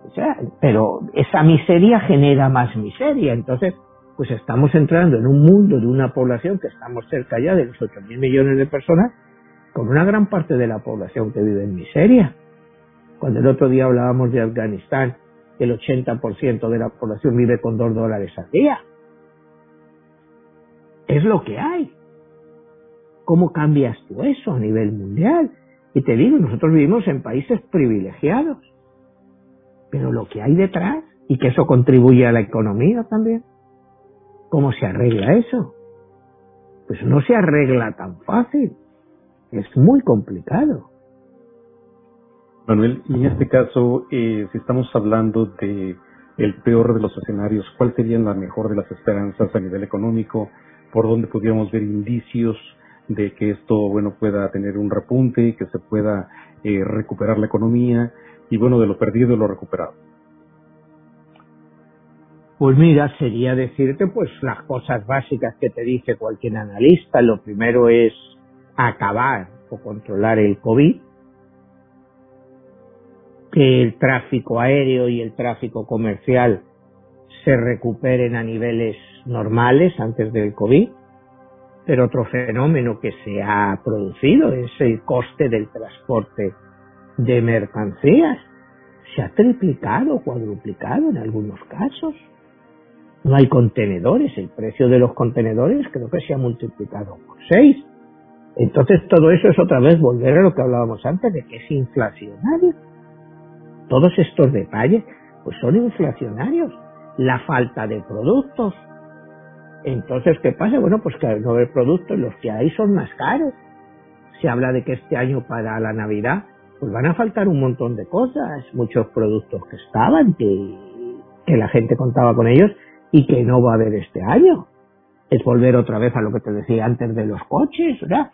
O sea, pero esa miseria genera más miseria. Entonces, pues estamos entrando en un mundo de una población que estamos cerca ya de los 8.000 millones de personas, con una gran parte de la población que vive en miseria. Cuando el otro día hablábamos de Afganistán, el 80% de la población vive con dos dólares al día. Es lo que hay. ¿Cómo cambias tú eso a nivel mundial? Y te digo, nosotros vivimos en países privilegiados, pero lo que hay detrás, y que eso contribuye a la economía también, ¿cómo se arregla eso? Pues no se arregla tan fácil, es muy complicado. Manuel, y en este caso, eh, si estamos hablando de el peor de los escenarios, ¿cuál sería la mejor de las esperanzas a nivel económico? ¿Por dónde podríamos ver indicios de que esto, bueno, pueda tener un repunte, que se pueda eh, recuperar la economía y, bueno, de lo perdido y lo recuperado? Pues mira, sería decirte pues las cosas básicas que te dice cualquier analista. Lo primero es acabar o controlar el COVID, que el tráfico aéreo y el tráfico comercial se recuperen a niveles normales antes del COVID. Pero otro fenómeno que se ha producido es el coste del transporte de mercancías. Se ha triplicado cuadruplicado en algunos casos. No hay contenedores, el precio de los contenedores creo que se ha multiplicado por seis. Entonces todo eso es otra vez volver a lo que hablábamos antes de que es inflacionario todos estos detalles pues son inflacionarios. La falta de productos. Entonces, ¿qué pasa? Bueno, pues que al no haber productos, los que hay son más caros. Se habla de que este año para la Navidad, pues van a faltar un montón de cosas, muchos productos que estaban, que, que la gente contaba con ellos y que no va a haber este año. Es volver otra vez a lo que te decía antes de los coches, ¿verdad?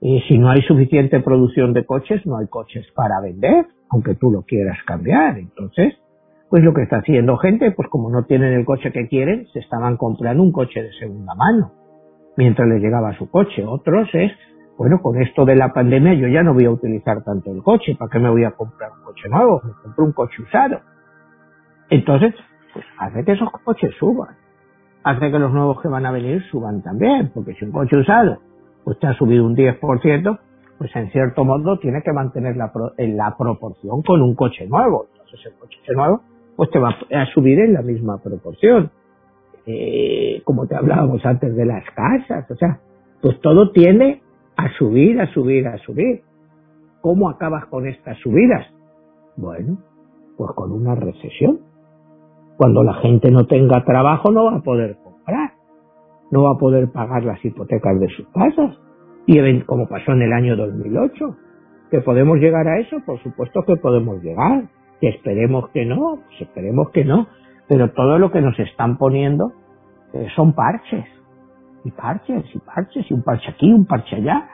Y si no hay suficiente producción de coches, no hay coches para vender aunque tú lo quieras cambiar. Entonces, pues lo que está haciendo gente, pues como no tienen el coche que quieren, se estaban comprando un coche de segunda mano, mientras les llegaba su coche. Otros es, bueno, con esto de la pandemia yo ya no voy a utilizar tanto el coche, ¿para qué me voy a comprar un coche nuevo? Me compro un coche usado. Entonces, pues hace que esos coches suban. Hace que los nuevos que van a venir suban también, porque si un coche usado te ha subido un 10%, pues en cierto modo tiene que mantener la, la proporción con un coche nuevo. Entonces el coche nuevo pues te va a subir en la misma proporción. Eh, como te hablábamos antes de las casas, o sea, pues todo tiende a subir, a subir, a subir. ¿Cómo acabas con estas subidas? Bueno, pues con una recesión. Cuando la gente no tenga trabajo no va a poder comprar, no va a poder pagar las hipotecas de sus casas, y como pasó en el año 2008. ¿Que podemos llegar a eso? Por supuesto que podemos llegar. Que esperemos que no, pues esperemos que no. Pero todo lo que nos están poniendo eh, son parches. Y parches, y parches, y un parche aquí, un parche allá.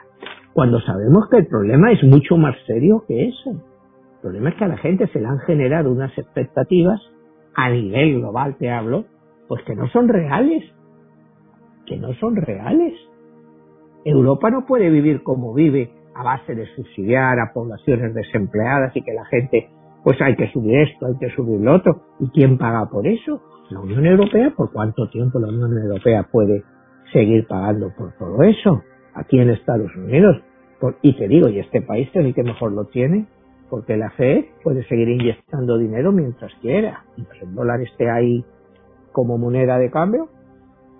Cuando sabemos que el problema es mucho más serio que eso. El problema es que a la gente se le han generado unas expectativas, a nivel global te hablo, pues que no son reales. Que no son reales. Europa no puede vivir como vive a base de subsidiar a poblaciones desempleadas y que la gente, pues hay que subir esto, hay que subir lo otro. ¿Y quién paga por eso? La Unión Europea. ¿Por cuánto tiempo la Unión Europea puede seguir pagando por todo eso? Aquí en Estados Unidos. y te digo, y este país es que mejor lo tiene, porque la FED puede seguir inyectando dinero mientras quiera. Mientras el dólar esté ahí como moneda de cambio,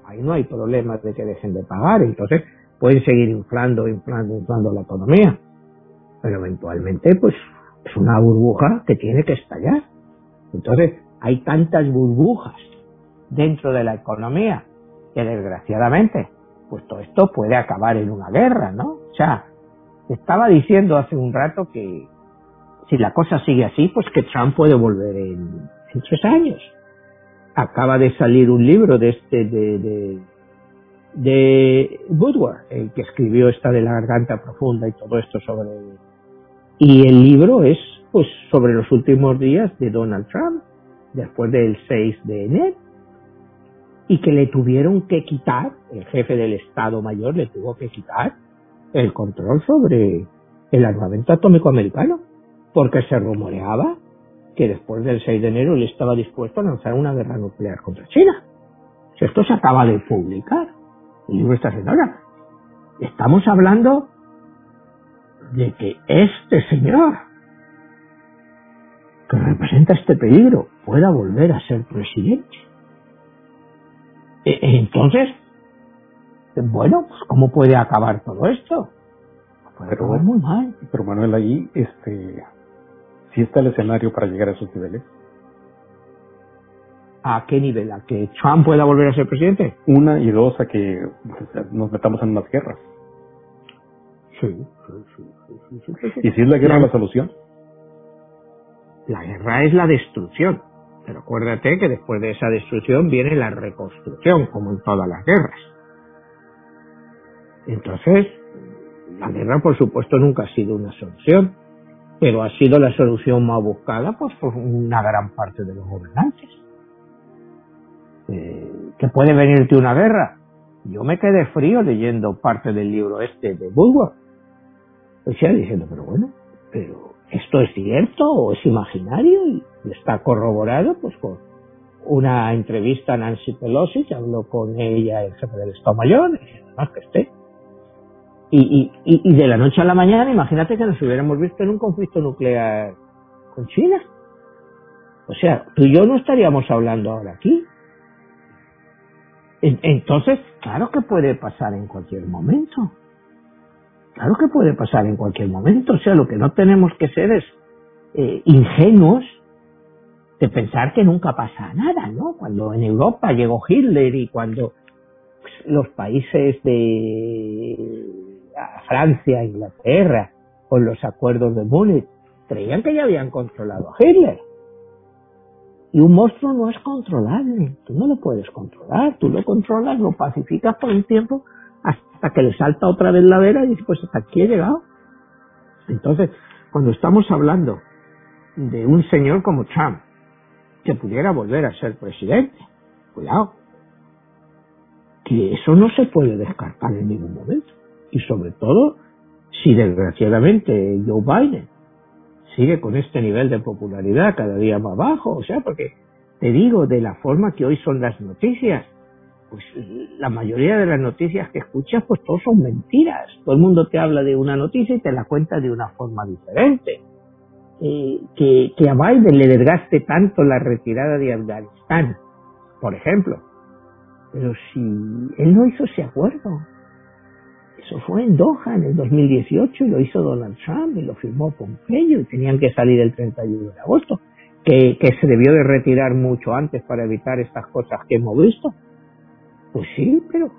ahí no hay problemas de que dejen de pagar. Entonces, pueden seguir inflando, inflando, inflando la economía, pero eventualmente pues es una burbuja que tiene que estallar. Entonces, hay tantas burbujas dentro de la economía que desgraciadamente, pues todo esto puede acabar en una guerra, ¿no? O sea, estaba diciendo hace un rato que si la cosa sigue así, pues que Trump puede volver en, tres años. Acaba de salir un libro de este, de, de, de Woodward, el que escribió esta de la garganta profunda y todo esto sobre... Y el libro es, pues, sobre los últimos días de Donald Trump, después del 6 de enero y que le tuvieron que quitar, el jefe del Estado Mayor le tuvo que quitar el control sobre el armamento atómico americano, porque se rumoreaba que después del 6 de enero él estaba dispuesto a lanzar una guerra nuclear contra China. Si esto se acaba de publicar, el libro está señora. Estamos hablando de que este señor, que representa este peligro, pueda volver a ser presidente. E, e, entonces, bueno, pues ¿cómo puede acabar todo esto? Puede pero, muy mal. Pero Manuel, ahí, este, ¿sí está el escenario para llegar a esos niveles? ¿A qué nivel? ¿A que Trump pueda volver a ser presidente? Una y dos, a que pues, nos metamos en unas guerras. Sí, sí, sí, ¿Y si es la guerra la solución? La guerra es la destrucción. Pero acuérdate que después de esa destrucción viene la reconstrucción, como en todas las guerras. Entonces, la guerra, por supuesto, nunca ha sido una solución, pero ha sido la solución más buscada pues, por una gran parte de los gobernantes. Eh, ¿Que puede venirte una guerra? Yo me quedé frío leyendo parte del libro este de Bulwer. O sea, diciendo, pero bueno, pero ¿esto es cierto o es imaginario? Y está corroborado pues con una entrevista a Nancy Pelosi, que habló con ella el jefe del Estado Mayor, y además que esté. Y, y, de la noche a la mañana, imagínate que nos hubiéramos visto en un conflicto nuclear con China. O sea, tú y yo no estaríamos hablando ahora aquí. Entonces, claro que puede pasar en cualquier momento. Claro que puede pasar en cualquier momento. O sea, lo que no tenemos que ser es eh, ingenuos de pensar que nunca pasa nada, ¿no? Cuando en Europa llegó Hitler y cuando pues, los países de Francia, Inglaterra, con los acuerdos de Múnich, creían que ya habían controlado a Hitler. Y un monstruo no es controlable, tú no lo puedes controlar, tú lo controlas, lo pacificas por un tiempo hasta que le salta otra vez la vera y dices, pues hasta aquí he llegado. Entonces, cuando estamos hablando de un señor como Trump, que pudiera volver a ser presidente. Cuidado. Que eso no se puede descartar en ningún momento. Y sobre todo, si desgraciadamente Joe Biden sigue con este nivel de popularidad cada día más bajo, o sea, porque te digo, de la forma que hoy son las noticias, pues la mayoría de las noticias que escuchas, pues todos son mentiras. Todo el mundo te habla de una noticia y te la cuenta de una forma diferente. Eh, que, que a Biden le desgaste tanto la retirada de Afganistán, por ejemplo. Pero si él no hizo ese acuerdo, eso fue en Doha en el 2018 y lo hizo Donald Trump y lo firmó Pompeyo y tenían que salir el 31 de agosto, que, que se debió de retirar mucho antes para evitar estas cosas que hemos visto. Pues sí, pero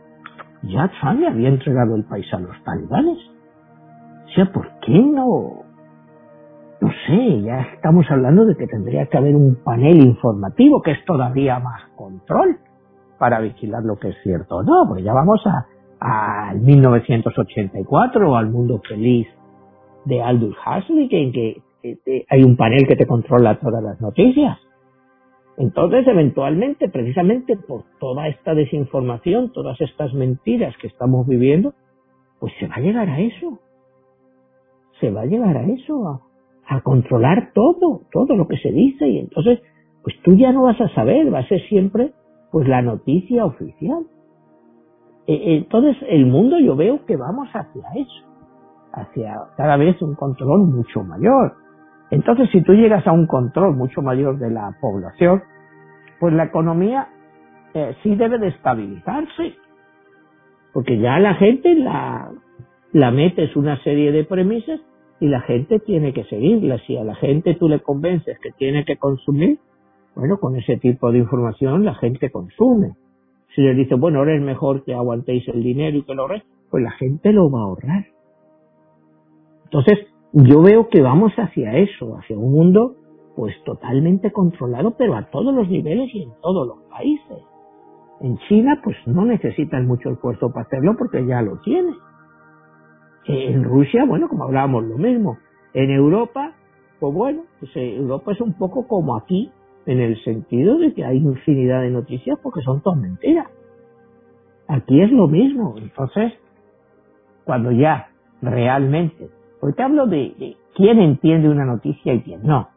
ya Trump le había entregado el país a los talibanes. O sea, ¿por qué no no sé, ya estamos hablando de que tendría que haber un panel informativo que es todavía más control para vigilar lo que es cierto o no, porque ya vamos a al 1984 o al mundo feliz de Aldous Huxley en que, hay un panel que te controla todas las noticias. Entonces, eventualmente, precisamente por toda esta desinformación, todas estas mentiras que estamos viviendo, pues se va a llegar a eso. Se va a llegar a eso, a controlar todo, todo lo que se dice y entonces pues tú ya no vas a saber, va a ser siempre pues la noticia oficial. E, entonces el mundo yo veo que vamos hacia eso, hacia cada vez un control mucho mayor. Entonces si tú llegas a un control mucho mayor de la población, pues la economía eh, sí debe de estabilizarse, porque ya la gente la, la metes una serie de premisas y la gente tiene que seguirla. Si a la gente tú le convences que tiene que consumir, Bueno, con ese tipo de información la gente consume. Si le dice, bueno, ahora es mejor que aguantéis el dinero y que lo ahorréis, pues la gente lo va a ahorrar. Entonces, yo veo que vamos hacia eso, hacia un mundo pues totalmente controlado, pero a todos los niveles y en todos los países. En China, pues no necesitan mucho esfuerzo para hacerlo porque ya lo tiene. En Rusia, bueno, como hablábamos, lo mismo. En Europa, pues bueno, pues eh, Europa es un poco como aquí, en el sentido de que hay infinidad de noticias porque son todas mentiras. Aquí es lo mismo. Entonces, cuando ya realmente, hoy te hablo de, de quién entiende una noticia y quién no.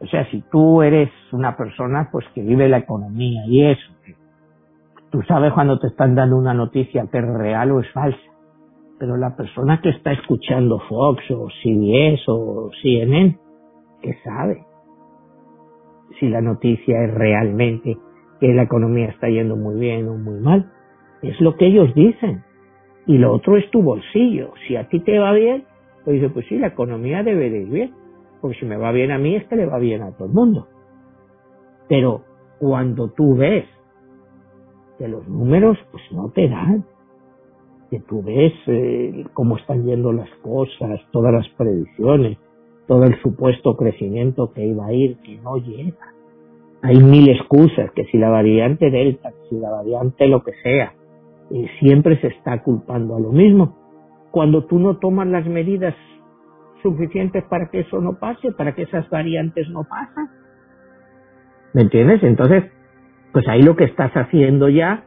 O sea, si tú eres una persona pues que vive la economía y eso, tú sabes cuando te están dando una noticia que es real o es falsa. Pero la persona que está escuchando Fox o CBS o CNN, ¿qué sabe? Si la noticia es realmente que la economía está yendo muy bien o muy mal. Es lo que ellos dicen. Y lo otro es tu bolsillo. Si a ti te va bien, pues dice, pues sí, la economía debe de ir bien porque si me va bien a mí es que le va bien a todo el mundo. Pero cuando tú ves que los números pues no te dan, que tú ves eh, cómo están yendo las cosas, todas las predicciones, todo el supuesto crecimiento que iba a ir, que no llega. Hay mil excusas, que si la variante Delta, si la variante lo que sea, siempre se está culpando a lo mismo. Cuando tú no tomas las medidas suficientes para que eso no pase, para que esas variantes no pasen. ¿Me entiendes? Entonces, pues ahí lo que estás haciendo ya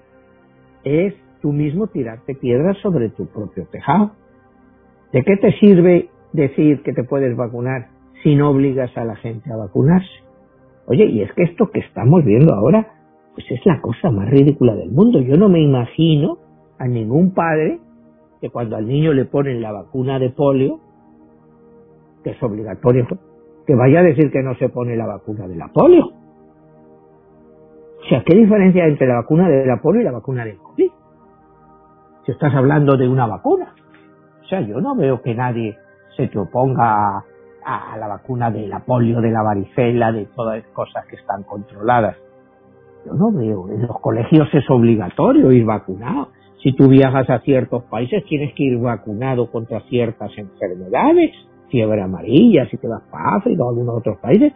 es tú mismo tirarte piedras sobre tu propio tejado. ¿De qué te sirve decir que te puedes vacunar si no obligas a la gente a vacunarse? Oye, y es que esto que estamos viendo ahora, pues es la cosa más ridícula del mundo. Yo no me imagino a ningún padre que cuando al niño le ponen la vacuna de polio, que es obligatorio, que vaya a decir que no se pone la vacuna de la polio. O sea, ¿qué diferencia hay entre la vacuna de la polio y la vacuna del COVID? Si estás hablando de una vacuna. O sea, yo no veo que nadie se te oponga a la vacuna de la polio, de la varicela, de todas las cosas que están controladas. Yo no veo. En los colegios es obligatorio ir vacunado. Si tú viajas a ciertos países tienes que ir vacunado contra ciertas enfermedades fiebre amarilla, si te vas para África o algunos otros países,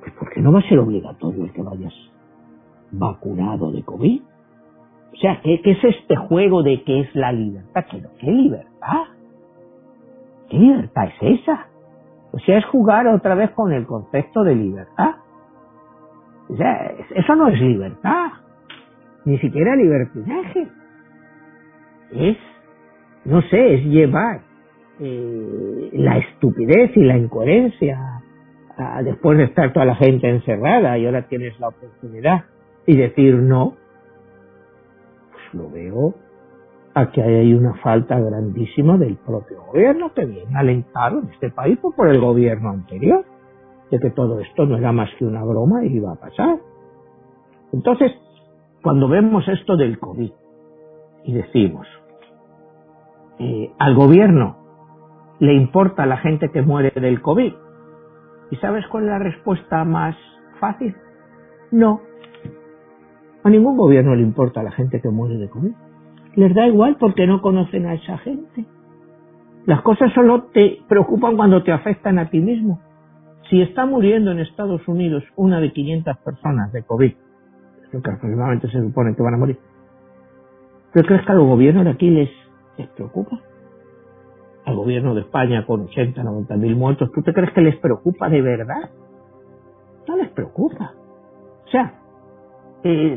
pues porque no va a ser obligatorio el que vayas vacunado de COVID. O sea, ¿qué, es este juego de qué es la libertad? ¿Qué, ¿Qué libertad? ¿Qué libertad es esa? O sea, es jugar otra vez con el concepto de libertad. O sea, eso no es libertad, ni siquiera libertinaje. Es, no sé, es llevar eh, la estupidez y la incoherencia después de estar toda la gente encerrada y ahora tienes la oportunidad y decir no, pues lo veo a que hay una falta grandísima del propio gobierno que viene alentado en este país por el gobierno anterior, de que todo esto no era más que una broma y iba a pasar. Entonces, cuando vemos esto del COVID y decimos, eh, al gobierno le importa la gente que muere del COVID. ¿Y sabes cuál es la respuesta más fácil? No. A ningún gobierno le importa la gente que muere de COVID. Les da igual porque no conocen a esa gente. Las cosas solo te preocupan cuando te afectan a ti mismo. Si está muriendo en Estados Unidos una de 500 personas de COVID, que aproximadamente se supone que van a morir, ¿qué crees que al gobierno de aquí les, les preocupa? al gobierno de España con 80, 90 mil muertos, ¿tú te crees que les preocupa de verdad? No les preocupa. O sea,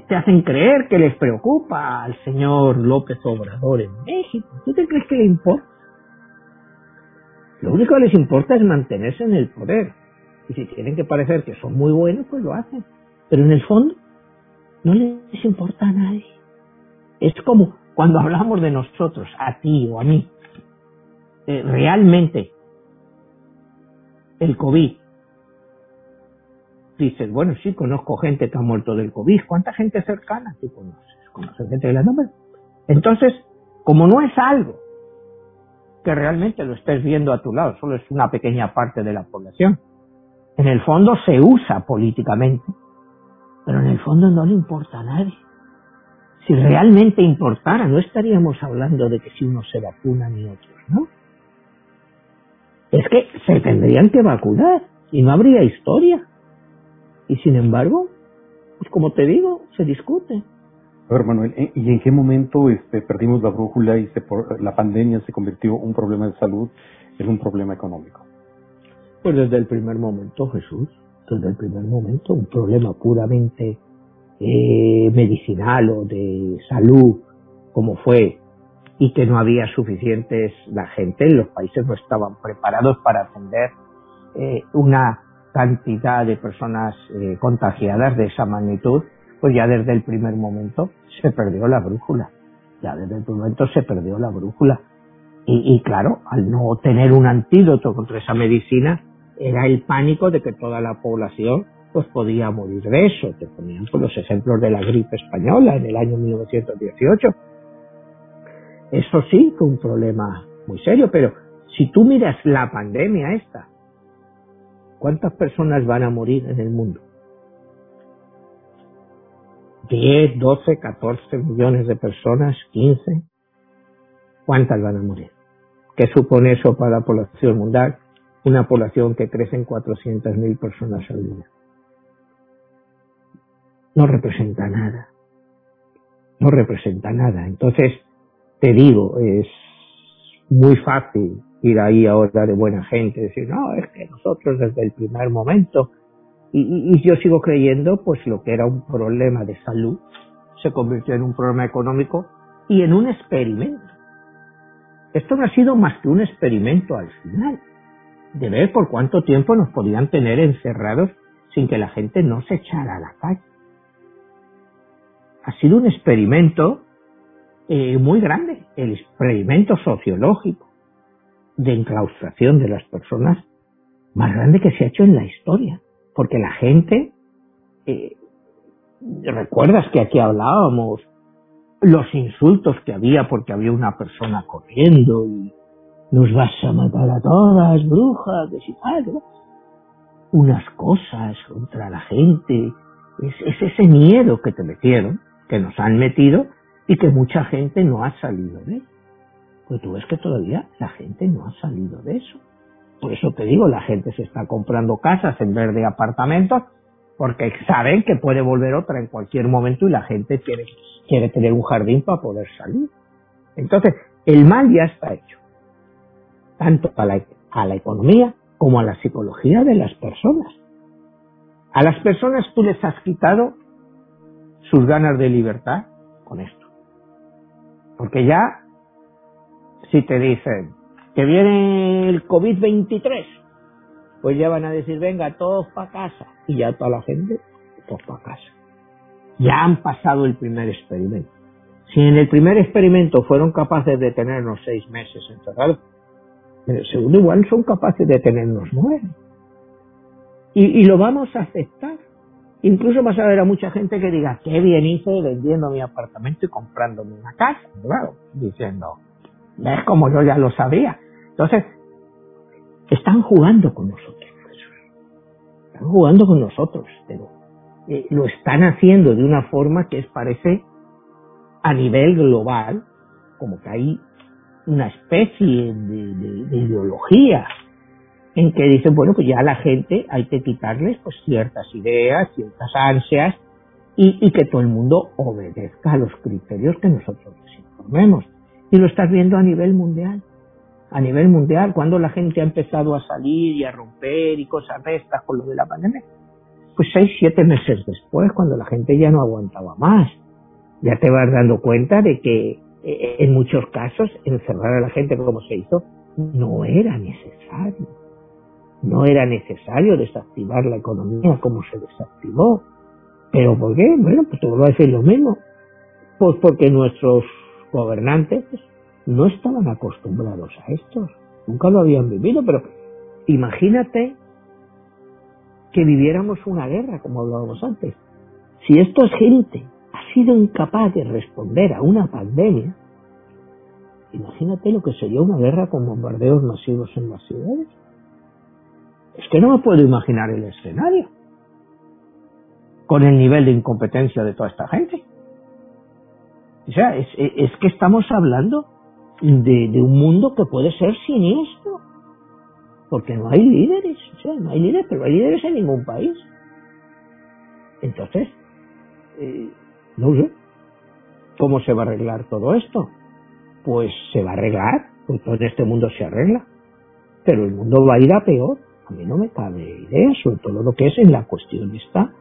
te hacen creer que les preocupa al señor López Obrador en México. ¿Tú te crees que le importa? Lo único que les importa es mantenerse en el poder. Y si tienen que parecer que son muy buenos, pues lo hacen. Pero en el fondo, no les importa a nadie. Es como cuando hablamos de nosotros, a ti o a mí. Eh, realmente el COVID. Dices, bueno, sí, conozco gente que ha muerto del COVID. ¿Cuánta gente cercana tú conoces? ¿Conoces gente de la? Entonces, como no es algo que realmente lo estés viendo a tu lado, solo es una pequeña parte de la población, en el fondo se usa políticamente pero en el fondo no le importa a nadie. Si realmente importara, no estaríamos hablando de que si unos se vacunan y otros no. Es que se tendrían que vacunar y no habría historia. Y sin embargo, pues como te digo, se discute. A ver, Manuel, ¿y en qué momento este, perdimos la brújula y se, la pandemia se convirtió un problema de salud en un problema económico? Pues desde el primer momento, Jesús, desde el primer momento, un problema puramente eh, medicinal o de salud, como fue, y que no había suficientes, la gente, los países no estaban preparados para atender eh, una cantidad de personas eh, contagiadas de esa magnitud, pues ya desde el primer momento se perdió la brújula. Ya desde el primer momento se perdió la brújula. Y, claro, al no tener un antídoto contra esa medicina, era el pánico de que toda la población pues podía morir de eso. Te ponían por los ejemplos de la gripe española en el año 1918. Eso sí fue un problema muy serio, pero si tú miras la pandemia esta, ¿cuántas personas van a morir en el mundo? 10, 12, 14 millones de personas, 15. ¿Cuántas van a morir? ¿Qué supone eso para la población mundial? una población que crece en 400.000 personas al día. No representa nada. No representa nada. Entonces, te digo, es muy fácil ir ahí ahora de buena gente, decir, no, es que nosotros desde el primer momento, y, yo sigo creyendo, pues lo que era un problema de salud se convirtió en un problema económico y en un experimento. Esto no ha sido más que un experimento al final de ver por cuánto tiempo nos podían tener encerrados sin que la gente no se echara a la calle. Ha sido un experimento eh, muy grande, el experimento sociológico de enclaustración de las personas más grande que se ha hecho en la historia, porque la gente, eh, recuerdas que aquí hablábamos los insultos que había porque había una persona corriendo y nos vas a matar a todas, brujas, de unas cosas contra la gente. Es, es, ese miedo que te metieron, que nos han metido y que mucha gente no ha salido de él. Pues tú ves que todavía la gente no ha salido de eso. Por eso te digo, la gente se está comprando casas en vez de apartamentos porque saben que puede volver otra en cualquier momento y la gente quiere, quiere tener un jardín para poder salir. Entonces, el mal ya está hecho tanto a la, a la economía como a la psicología de las personas. A las personas tú les has quitado sus ganas de libertad con esto. Porque ya, si te dicen que viene el COVID-23, pues ya van a decir, venga, todos para casa. Y ya toda la gente, todos para casa. Ya han pasado el primer experimento. Si en el primer experimento fueron capaces de tenernos seis meses encerrados, en el segundo igual son capaces de tenernos nueve. Y, lo vamos a aceptar. Incluso vas a ver a mucha gente que diga, qué bien hice vendiendo mi apartamento y comprándome una casa. Claro, diciendo, es como yo ya lo sabía. Entonces, están jugando con nosotros. Están jugando con nosotros, pero eh, lo están haciendo de una forma que es, parece a nivel global, como que hay una especie de, ideología en que dicen, bueno, pues ya la gente hay que quitarles pues ciertas ideas, ciertas ansias y, que todo el mundo obedezca a los criterios que nosotros les informemos. Y lo estás viendo a nivel mundial. A nivel mundial, cuando la gente ha empezado a salir y a romper y cosas de estas con lo de la pandemia, pues seis, siete meses después, cuando la gente ya no aguantaba más, ya te vas dando cuenta de que eh, en muchos casos encerrar a la gente como se hizo no era necesario. No era necesario desactivar la economía como se desactivó. ¿Pero por qué? Bueno, pues te vuelvo a decir lo mismo. Pues porque nuestros gobernantes no estaban acostumbrados a esto. Nunca lo habían vivido, pero imagínate que viviéramos una guerra, como hablábamos antes. Si esto es gente ha sido incapaz de responder a una pandemia, imagínate lo que sería una guerra con bombardeos masivos en las ciudades. Es que no me puedo imaginar el escenario. con el nivel de incompetencia de toda esta gente. O sea, es, es que estamos hablando de, un mundo que puede ser siniestro, porque no hay líderes, o sea, no hay líderes, pero no hay líderes en ningún país. Entonces, eh, no sé, ¿cómo se va a arreglar todo esto? Pues se va a arreglar, pues todo este mundo se arregla, pero el mundo va a ir a peor. A mí no me cabe idea, sobre todo lo que es en la cuestión esta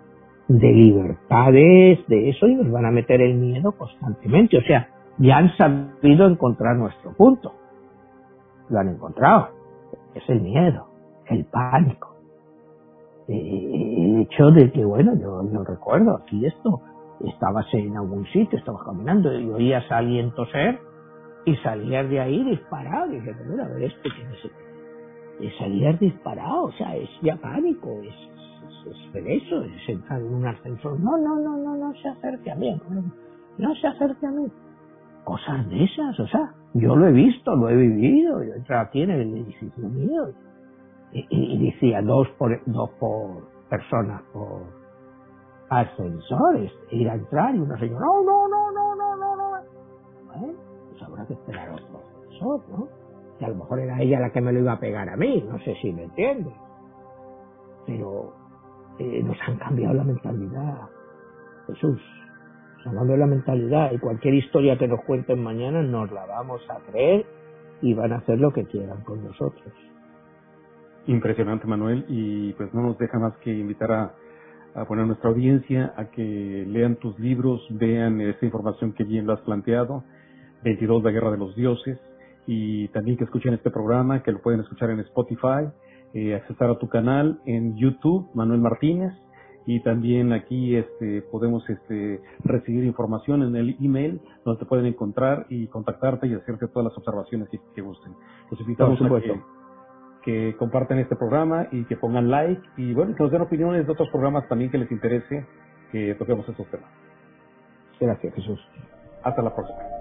de libertades, de eso, y nos van a meter el miedo constantemente. O sea, ya han sabido encontrar nuestro punto. Lo han encontrado. Es el miedo, el pánico. El hecho de que, bueno, yo no recuerdo aquí esto, estabas en algún sitio, estabas caminando y oías a alguien toser y salías de ahí disparado. Y dije, a ver, este que es y salías disparado, o sea, es ya pánico, es, es, es, eso, es entrar en un ascensor. No, no, no, no, no se acerque a mí, no se acerque a mí. Cosas de esas, o sea, yo lo he visto, lo he vivido, yo entré aquí en el edificio mío y, decía dos por, dos por personas por ascensores, ir a entrar y una señora, no, no, no, no, no, no, no. Bueno, pues habrá que esperar otro ascensor, ¿no? que a lo mejor era ella la que me lo iba a pegar a mí, no sé si me entiende. Pero eh, nos han cambiado la mentalidad. Jesús, hablando de la mentalidad y cualquier historia que nos cuenten mañana nos la vamos a creer y van a hacer lo que quieran con nosotros. Impresionante, Manuel, y pues no nos deja más que invitar a, a poner a nuestra audiencia a que lean tus libros, vean esta información que bien lo has planteado, 22 La Guerra de los Dioses, y también que escuchen este programa, que lo pueden escuchar en Spotify, eh, accesar a tu canal en YouTube, Manuel Martínez, y también aquí este, podemos este, recibir información en el email donde te pueden encontrar y contactarte y hacerte todas las observaciones que, que gusten. Los invitamos a que, que compartan este programa y que pongan like y bueno, que nos den opiniones de otros programas también que les interese que toquemos estos temas. Gracias, Jesús. Hasta la próxima.